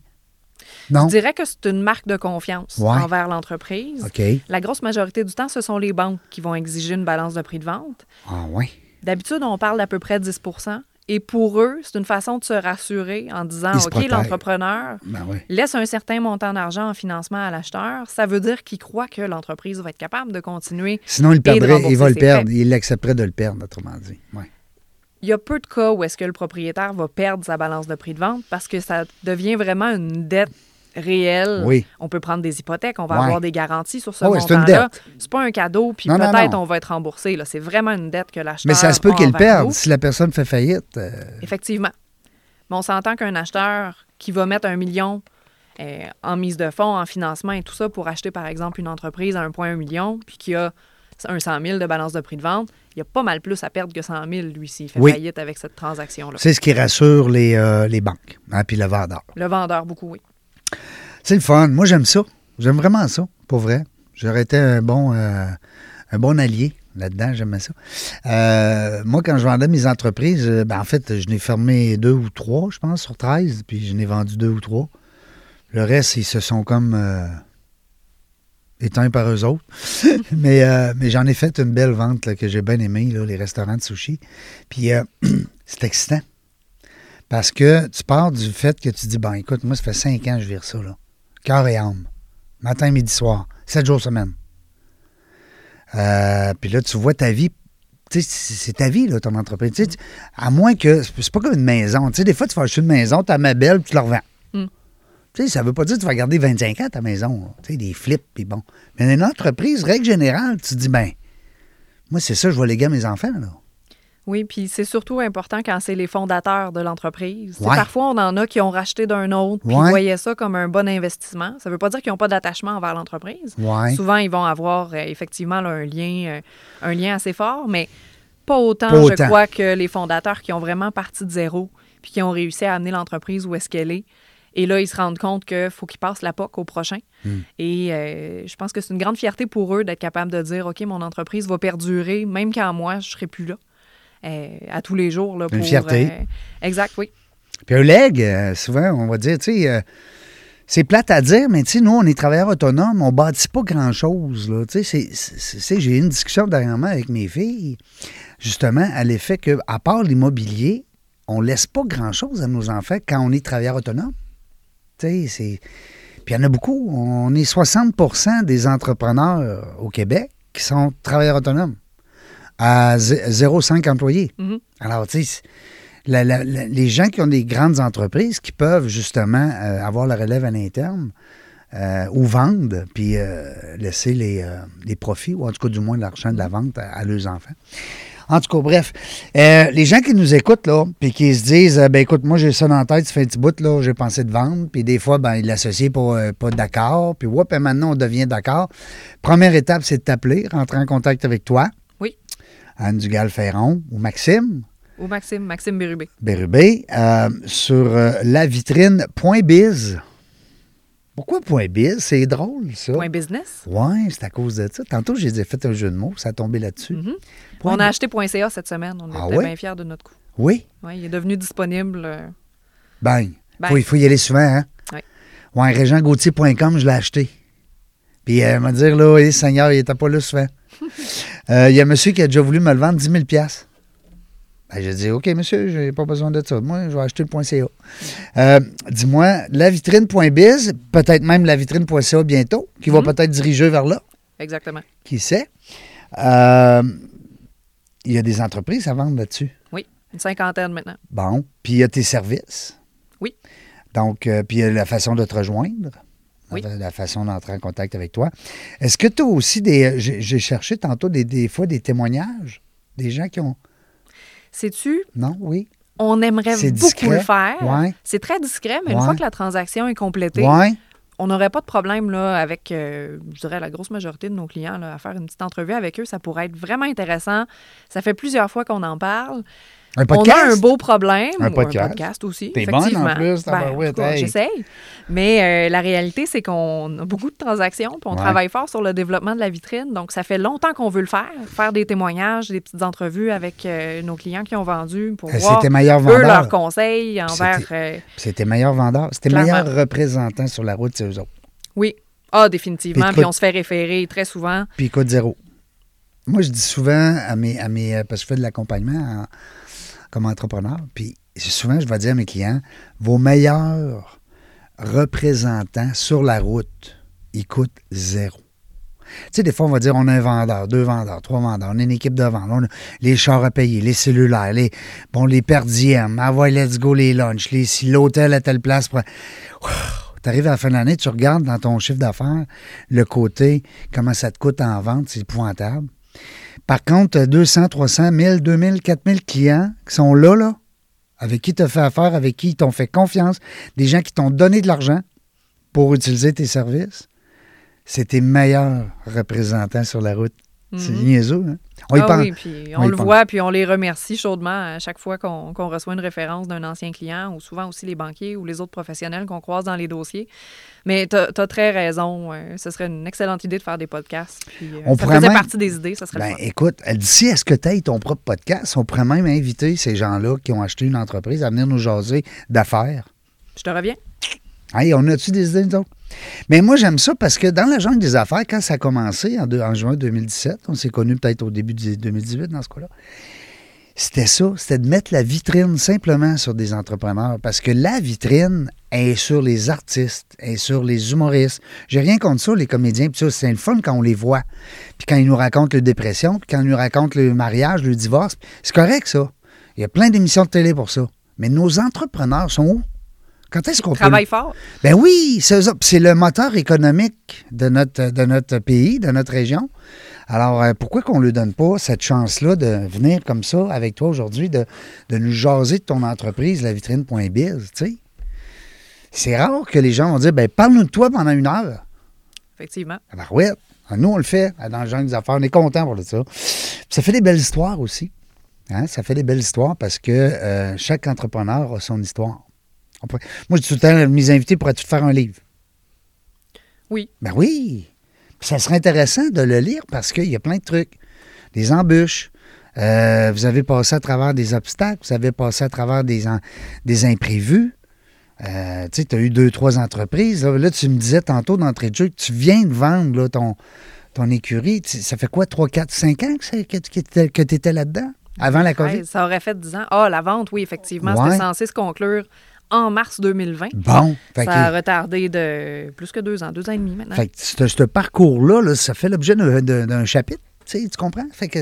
Speaker 1: Non?
Speaker 2: Je dirais que c'est une marque de confiance
Speaker 1: Ouais.
Speaker 2: envers l'entreprise. La grosse majorité du temps, ce sont les banques qui vont exiger une balance de prix de vente.
Speaker 1: Ah oui.
Speaker 2: D'habitude, on parle d'à peu près 10% Et pour eux, c'est une façon de se rassurer en disant, OK, l'entrepreneur
Speaker 1: Ben oui.
Speaker 2: laisse un certain montant d'argent en financement à l'acheteur. Ça veut dire qu'il croit que l'entreprise va être capable de continuer.
Speaker 1: Sinon, il perdrait, il va le perdre. Il accepterait de le perdre, autrement dit. Ouais.
Speaker 2: Il y a peu de cas où est-ce que le propriétaire va perdre sa balance de prix de vente parce que ça devient vraiment une dette réelle.
Speaker 1: Oui.
Speaker 2: On peut prendre des hypothèques, on va
Speaker 1: Ouais.
Speaker 2: avoir des garanties sur ce
Speaker 1: une
Speaker 2: montant-là. C'est pas un cadeau, puis peut-être on va être remboursé. là. C'est vraiment une dette que l'acheteur
Speaker 1: Mais ça se peut qu'il perde. Si la personne fait faillite, euh,
Speaker 2: Effectivement. Mais on s'entend qu'un acheteur qui va mettre un million euh, en mise de fonds, en financement et tout ça pour acheter, par exemple, une entreprise à 1,1 million, puis qui a un 100 000 de balance de prix de vente, il y a pas mal plus à perdre que 100 000, lui, s'il fait
Speaker 1: Oui.
Speaker 2: faillite avec cette transaction-là.
Speaker 1: c'est ce qui rassure les, euh, les banques. Hein, puis le vendeur.
Speaker 2: Le vendeur, beaucoup, oui.
Speaker 1: C'est le fun. Moi, j'aime ça. J'aime vraiment ça, pour vrai. J'aurais été un bon, euh, un bon allié là-dedans. J'aimais ça. Euh, moi, quand je vendais mes entreprises, euh, ben, en fait, je n'ai fermé deux ou trois, je pense, sur 13, puis je n'ai vendu deux ou trois. Le reste, ils se sont comme éteints par eux autres. mais mais j'en ai fait une belle vente que j'ai bien aimée, les restaurants de sushi. Puis c'est excitant. Parce que tu pars du fait que tu dis, ben écoute, moi, ça fait cinq ans que je vire ça, là. Cœur et âme. Matin, midi, soir. Sept jours semaine. Euh, puis là, tu vois ta vie. Tu sais, c'est ta vie, là, ton entreprise. À moins que. C'est pas comme une maison. Tu sais, des fois, tu vas acheter une maison, tu as ma belle, puis tu la revends.
Speaker 2: Mm.
Speaker 1: Tu sais, ça veut pas dire que tu vas garder 25 ans ta maison. Tu sais, des flips, puis bon. Mais une entreprise, règle générale, tu te dis, ben, moi, c'est ça, je vais léguer à mes enfants, là.
Speaker 2: Oui, puis c'est surtout important quand c'est les fondateurs de l'entreprise.
Speaker 1: Ouais.
Speaker 2: Parfois, on en a qui ont racheté d'un autre, puis
Speaker 1: Ouais.
Speaker 2: ils voyaient ça comme un bon investissement. Ça ne veut pas dire qu'ils n'ont pas d'attachement envers l'entreprise.
Speaker 1: Ouais.
Speaker 2: Souvent, ils vont avoir euh, effectivement là, un, lien, euh, un lien assez fort, mais pas autant,
Speaker 1: Pas
Speaker 2: je crois, que les fondateurs qui ont vraiment parti de zéro, puis qui ont réussi à amener l'entreprise où est-ce qu'elle est. Et là, ils se rendent compte qu'il faut qu'ils passent la POC au prochain.
Speaker 1: Hmm.
Speaker 2: Et euh, je pense que c'est une grande fierté pour eux d'être capable de dire, OK, mon entreprise va perdurer, même quand moi, je ne serai plus là. Euh, à tous les jours. Là,
Speaker 1: Une
Speaker 2: pour,
Speaker 1: fierté.
Speaker 2: euh, exact, oui.
Speaker 1: Puis un leg, euh, souvent, on va dire, tu sais, c'est plate à dire, mais tu sais, nous, on est travailleurs autonomes, on bâtit pas grand-chose. Tu sais, j'ai eu une discussion dernièrement avec mes filles, justement, à l'effet que, à part l'immobilier, on laisse pas grand-chose à nos enfants quand on est travailleur autonome. Tu sais, c'est... Puis il y en a beaucoup. On est 60% des entrepreneurs au Québec qui sont travailleurs autonomes, à zé- 0,5 employés.
Speaker 2: Mhm.
Speaker 1: Alors, tu sais, la- la- la- les gens qui ont des grandes entreprises qui peuvent justement euh, avoir la relève à l'interne euh, ou vendre, puis euh, laisser les, les profits, ou en tout cas du moins l'argent de la vente à, à leurs enfants. En tout cas, bref, les gens qui nous écoutent, là, puis qui se disent, ben écoute, moi j'ai ça dans la tête, ça fait un petit bout, là, j'ai pensé de vendre, puis des fois, ben, l'associé pas, euh, pas d'accord, puis whoop, et maintenant on devient d'accord. Première étape, c'est de t'appeler, rentrer en contact avec toi.
Speaker 2: Oui.
Speaker 1: Anne Dugal-Ferron ou Maxime?
Speaker 2: Ou Maxime, Maxime Bérubé.
Speaker 1: Bérubé, euh, sur euh, lavitrine.biz. Pourquoi point .biz? C'est drôle, ça.
Speaker 2: Point business.
Speaker 1: Ouais, c'est à cause de ça. Tantôt, j'ai fait un jeu de mots, ça a tombé là-dessus.
Speaker 2: Mhm.
Speaker 1: Point
Speaker 2: On a acheté .ca cette semaine. On
Speaker 1: Ah
Speaker 2: était
Speaker 1: ouais?
Speaker 2: bien fiers de notre coup.
Speaker 1: Oui,
Speaker 2: Ouais, il est devenu disponible. euh,
Speaker 1: ben,
Speaker 2: Ben.
Speaker 1: Faut, il faut y aller souvent, hein?
Speaker 2: Ouais.
Speaker 1: Ouais, régentgauthier.com, je l'ai acheté. Puis, euh, m'a dire, là, oui, Seigneur, il n'était pas là souvent. Euh, Il y a un monsieur qui a déjà voulu me le vendre 10 000 ben, j'ai dit, OK, monsieur, je n'ai pas besoin de ça. Moi, je vais acheter le .ca. Euh, Dis-moi, lavitrine.biz, peut-être même lavitrine.ca bientôt, qui va
Speaker 2: Mhm.
Speaker 1: peut-être diriger vers là.
Speaker 2: exactement.
Speaker 1: Qui sait? Euh, il y a des entreprises à vendre là-dessus.
Speaker 2: Oui, une cinquantaine maintenant.
Speaker 1: Bon. Puis il y a tes services.
Speaker 2: Oui.
Speaker 1: Donc, euh, puis il y a la façon de te rejoindre.
Speaker 2: Oui.
Speaker 1: La, façon d'entrer en contact avec toi. Est-ce que tu as aussi des. J'ai cherché tantôt des, des fois des témoignages. Des gens qui ont.
Speaker 2: Sais-tu,
Speaker 1: Non, oui.
Speaker 2: on aimerait beaucoup
Speaker 1: discret.
Speaker 2: le faire.
Speaker 1: Ouais.
Speaker 2: C'est très discret, mais une fois que la transaction est complétée,
Speaker 1: Ouais.
Speaker 2: on n'aurait pas de problème là, avec, euh, je dirais, la grosse majorité de nos clients là, à faire une petite entrevue avec eux. Ça pourrait être vraiment intéressant. Ça fait plusieurs fois qu'on en parle.
Speaker 1: Un
Speaker 2: On
Speaker 1: podcast.
Speaker 2: a un beau problème.
Speaker 1: Un
Speaker 2: ou
Speaker 1: podcast.
Speaker 2: Un podcast aussi.
Speaker 1: T'es bonne, en plus,
Speaker 2: Ben,
Speaker 1: hey.
Speaker 2: J'essaye. Mais euh, la réalité, c'est qu'on a beaucoup de transactions, puis on
Speaker 1: Ouais.
Speaker 2: travaille fort sur le développement de la vitrine. Donc, ça fait longtemps qu'on veut le faire, faire des témoignages, des petites entrevues avec euh, nos clients qui ont vendu pour
Speaker 1: Euh,
Speaker 2: voir
Speaker 1: C'était meilleur
Speaker 2: eux
Speaker 1: vendeur.
Speaker 2: leurs conseils envers.
Speaker 1: C'était-
Speaker 2: euh.
Speaker 1: C'est tes
Speaker 2: Clairement.
Speaker 1: meilleurs représentants sur la route, c'est eux autres.
Speaker 2: oui. Ah, définitivement.
Speaker 1: Puis
Speaker 2: on se fait référer très souvent.
Speaker 1: Puis ils coûtent zéro. Moi, je dis souvent à mes. À mes parce que je fais de l'accompagnement en- comme entrepreneur. Puis souvent, je vais dire à mes clients vos meilleurs représentants sur la route, ils coûtent zéro. Tu sais, des fois, on va dire on a un vendeur, deux vendeurs, trois vendeurs, on a une équipe de vente, on a les chars à payer, les cellulaires, les, bon, les perdièmes, ah ouais, let's go, les lunchs, les, si l'hôtel à telle place. Tu arrives à la fin de l'année, tu regardes dans ton chiffre d'affaires le côté, comment ça te coûte en vente, c'est épouvantable. Par contre, tu as 200, 300, 1000, 2000, 4000 clients qui sont là, là, avec qui tu as fait affaire, avec qui ils t'ont fait confiance, des gens qui t'ont donné de l'argent pour utiliser tes services. C'est tes meilleurs représentants sur la route. C'est
Speaker 2: Mhm.
Speaker 1: niaiseux, hein? On y
Speaker 2: ah
Speaker 1: pense.
Speaker 2: oui, puis
Speaker 1: On
Speaker 2: on,
Speaker 1: y
Speaker 2: le
Speaker 1: pense.
Speaker 2: voit, puis on les remercie chaudement à chaque fois qu'on reçoit une référence d'un ancien client, ou souvent aussi les banquiers ou les autres professionnels qu'on croise dans les dossiers. Mais tu as, très raison. euh, ce serait une excellente idée de faire des podcasts. Puis, euh,
Speaker 1: On
Speaker 2: ça
Speaker 1: pourrait
Speaker 2: faisait
Speaker 1: même-
Speaker 2: partie des idées, ça serait
Speaker 1: Ben, écoute, elle dit si est-ce que tu as ton propre podcast, on pourrait même inviter ces gens-là qui ont acheté une entreprise à venir nous jaser d'affaires.
Speaker 2: Je te reviens.
Speaker 1: On a-tu des idées, nous? Mais moi, j'aime ça parce que dans la jungle des affaires, quand ça a commencé en, juin 2017, on s'est connus peut-être au début de 2018 dans ce cas-là, c'était ça, c'était de mettre la vitrine simplement sur des entrepreneurs parce que la vitrine est sur les artistes, est sur les humoristes. J'ai rien contre ça, les comédiens, puis ça, c'est le fun quand on les voit. Puis quand ils nous racontent leur dépression, puis quand ils nous racontent le mariage, le divorce, c'est correct ça. Il y a plein d'émissions de télé pour ça. Mais nos entrepreneurs sont où? Quand est-ce qu'on peut...
Speaker 2: Travaille fort.
Speaker 1: Ben oui, c'est le moteur économique de notre, de notre pays, de notre région. Alors, euh, pourquoi qu'on ne lui donne pas cette chance-là de venir comme ça avec toi aujourd'hui, de, de nous jaser de ton entreprise, la vitrine.biz, tu sais? C'est rare que les gens vont dire, ben parle-nous de toi pendant une heure.
Speaker 2: Effectivement.
Speaker 1: Ah ben ouais, nous on le fait dans le genre des affaires, on est content pour ça. Puis ça fait des belles histoires aussi. Hein? Ça fait des belles histoires parce que euh, chaque entrepreneur a son histoire. Pourrait- Moi, je dis tout le temps, mes invités pourraient tout faire un livre?
Speaker 2: Oui.
Speaker 1: Ben oui. Ça serait intéressant de le lire parce qu'il y a plein de trucs. Des embûches. Euh, vous avez passé à travers des obstacles. Vous avez passé à travers des, en- des imprévus. Euh, tu sais, tu as eu deux, trois entreprises. Là, Là, tu me disais tantôt d'entrée de jeu que tu viens de vendre là, ton, ton écurie. Ça fait quoi, 3, 4, 5 ans que, que, tu étais là-dedans? Avant la COVID?
Speaker 2: Ouais, ça aurait fait 10 ans. Ah, la vente, oui, effectivement.
Speaker 1: Ouais.
Speaker 2: C'était censé se conclure en mars 2020.
Speaker 1: Bon.
Speaker 2: Ça
Speaker 1: que-
Speaker 2: a retardé de plus que deux ans, deux ans et demi maintenant.
Speaker 1: Fait que ce, ce parcours-là, là, ça fait l'objet d'un- chapitre. Tu comprends? Fait que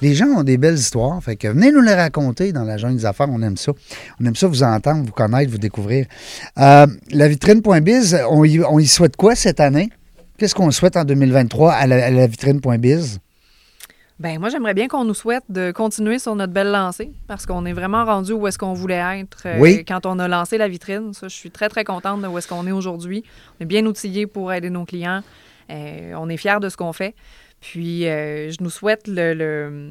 Speaker 1: les gens ont des belles histoires. Fait que venez nous les raconter dans la jungle des affaires. On aime ça. On aime ça vous entendre, vous connaître, vous découvrir. Euh, la vitrine.biz, on y, on y souhaite quoi cette année? Qu'est-ce qu'on souhaite en 2023 à la, à la vitrine.biz?
Speaker 2: Ben moi, j'aimerais bien qu'on nous souhaite de continuer sur notre belle lancée parce qu'on est vraiment rendu où est-ce qu'on voulait être euh,
Speaker 1: Oui.
Speaker 2: quand on a lancé la vitrine. Ça, je suis très, très contente de où est-ce qu'on est aujourd'hui. On est bien outillés pour aider nos clients. Euh, on est fiers de ce qu'on fait. Puis, euh, je nous souhaite le, le-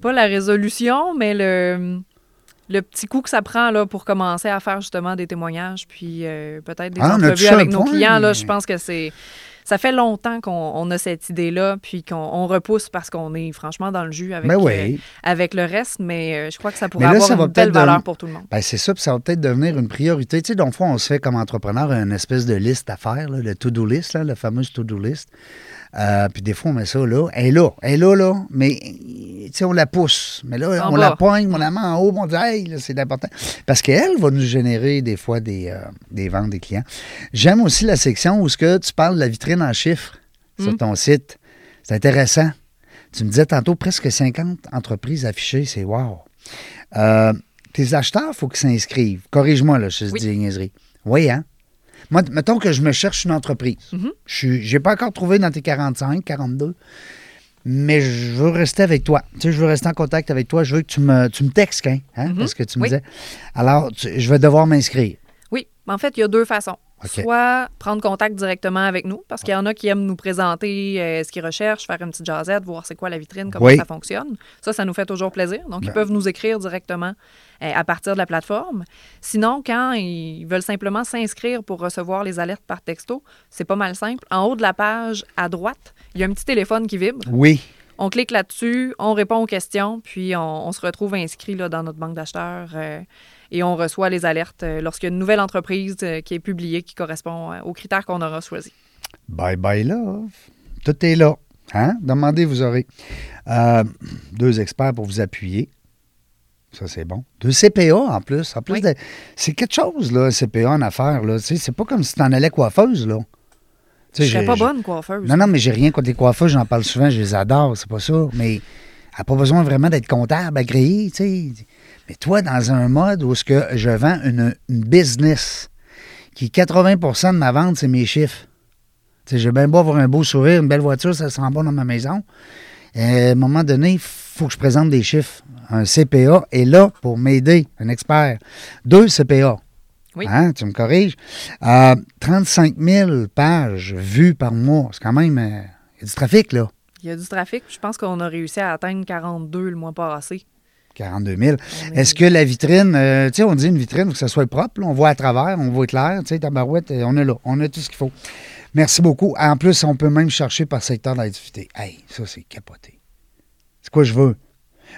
Speaker 2: pas la résolution, mais le, le petit coup que ça prend là, pour commencer à faire justement des témoignages, puis peut-être des
Speaker 1: Ah,
Speaker 2: entrevues avec nos
Speaker 1: point.
Speaker 2: clients. Là, je pense que c'est ça fait longtemps qu'on on a cette idée-là, puis qu'on on repousse parce qu'on est franchement dans le jus avec,
Speaker 1: Ben oui.
Speaker 2: euh, avec le reste, mais euh, je crois que ça pourrait
Speaker 1: là,
Speaker 2: avoir
Speaker 1: ça
Speaker 2: une belle valeur pour tout le monde.
Speaker 1: Ben, c'est ça, puis ça va peut-être devenir une priorité. Tu sais, on se fait comme entrepreneur une espèce de liste à faire, là, le to-do list, là, le fameux to-do list. Euh, puis des fois, on met ça là. Elle est là, elle est là, là, mais tu sais, on la pousse. Mais là,
Speaker 2: En
Speaker 1: on
Speaker 2: bas.
Speaker 1: la poigne, on la met en haut, on dit, hey, là, c'est important. Parce qu'elle va nous générer des fois des, euh, des ventes des clients. J'aime aussi la section où ce que tu parles de la vitrine en chiffres sur
Speaker 2: Mm.
Speaker 1: ton site. C'est intéressant. Tu me disais tantôt presque 50 entreprises affichées, c'est wow. Euh, tes acheteurs, il faut qu'ils s'inscrivent. Corrige-moi, là, je te
Speaker 2: Oui.
Speaker 1: dis des niaiseries. Oui, hein? Moi, mettons que je me cherche une entreprise.
Speaker 2: Mhm.
Speaker 1: Je n'ai pas encore trouvé dans tes 45, 42, mais je veux rester avec toi. Tu sais, je veux rester en contact avec toi. Je veux que tu me, tu me textes, hein, hein,
Speaker 2: Mhm.
Speaker 1: parce que tu me
Speaker 2: Oui.
Speaker 1: disais. Alors, tu- je vais devoir m'inscrire.
Speaker 2: Oui, en fait, il y a deux façons.
Speaker 1: OK.
Speaker 2: Soit prendre contact directement avec nous, parce qu'il y en a qui aiment nous présenter euh, ce qu'ils recherchent, faire une petite jasette, voir c'est quoi la vitrine, comment
Speaker 1: Oui.
Speaker 2: ça fonctionne. Ça, ça nous fait toujours plaisir. Donc,
Speaker 1: Ben.
Speaker 2: ils peuvent nous écrire directement à partir de la plateforme. Sinon, quand ils veulent simplement s'inscrire pour recevoir les alertes par texto, c'est pas mal simple. En haut de la page, à droite, il y a un petit téléphone qui vibre.
Speaker 1: Oui.
Speaker 2: On clique là-dessus, on répond aux questions, puis on, on se retrouve inscrit là, dans notre banque d'acheteurs euh, et on reçoit les alertes euh, lorsqu'il y a une nouvelle entreprise euh, qui est publiée qui correspond euh, aux critères qu'on aura choisis.
Speaker 1: Bye bye love. Tout est là. Hein? Demandez, vous aurez. Deux experts pour vous appuyer. Ça, c'est bon. Deux CPA en plus. En plus
Speaker 2: Oui.
Speaker 1: de- c'est quelque chose, là, CPA en affaires. Là. Tu sais, C'est pas comme si tu en allais coiffeuse. Là. Tu sais,
Speaker 2: Je serais pas bonne coiffeuse.
Speaker 1: Non, non, mais j'ai rien contre les coiffeurs, j'en parle souvent, je les adore, c'est pas ça. Mais elle n'a pas besoin vraiment d'être comptable, agréé, tu sais. Mais toi, dans un mode où ce que je vends une, une business, qui 80% de ma vente, c'est mes chiffres. Tu sais, j'ai bien beau avoir un beau sourire, une belle voiture, ça sent bon dans ma maison. Euh, à un moment donné, il faut que je présente des chiffres. Un CPA est là pour m'aider, un expert. Deux CPA.
Speaker 2: Oui.
Speaker 1: Hein, tu me corriges. Euh, 35 000 pages vues par mois. C'est quand même. euh, Il y a du trafic, là.
Speaker 2: Il y a du trafic. Je pense qu'on a réussi à atteindre 42 le mois passé.
Speaker 1: 42 000.
Speaker 2: On est-
Speaker 1: Est-ce que la vitrine, euh, tu sais, on dit une vitrine, faut que ça soit propre. là. On voit à travers, on voit clair. Tu sais, tabarouette, euh, on est là. On a tout ce qu'il faut. Merci beaucoup. En plus, on peut même chercher par secteur d'activité. Hey, ça, c'est capoté. C'est quoi je veux?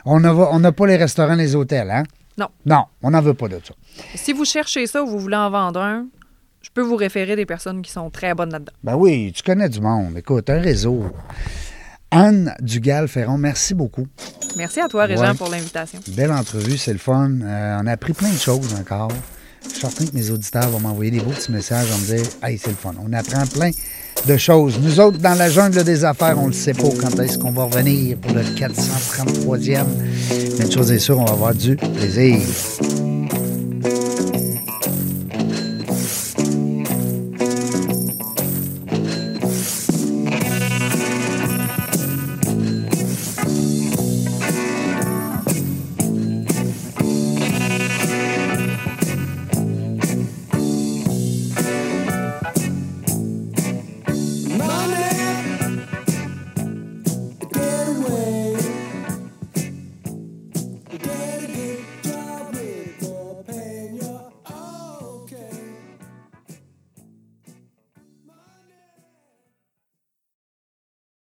Speaker 1: On n'a pas les restaurants, les hôtels, hein?
Speaker 2: Non.
Speaker 1: Non, on n'en veut pas de ça.
Speaker 2: Si vous cherchez ça ou vous voulez en vendre un, je peux vous référer des personnes qui sont très bonnes là-dedans.
Speaker 1: Ben oui, tu connais du monde. Écoute, un réseau. Anne Dugal-Ferron, merci beaucoup.
Speaker 2: Merci à toi, Régent,
Speaker 1: Ouais.
Speaker 2: pour l'invitation.
Speaker 1: Belle entrevue, c'est le fun. Euh, on a appris plein de choses encore. Je suis certain que mes auditeurs vont m'envoyer des beaux petits messages, vont me dire Hey, c'est le fun. On apprend plein de choses. Nous autres, dans la jungle des affaires, on ne le sait pas quand est-ce qu'on va revenir pour le 433e. Mais une chose est sûre, on va avoir du plaisir.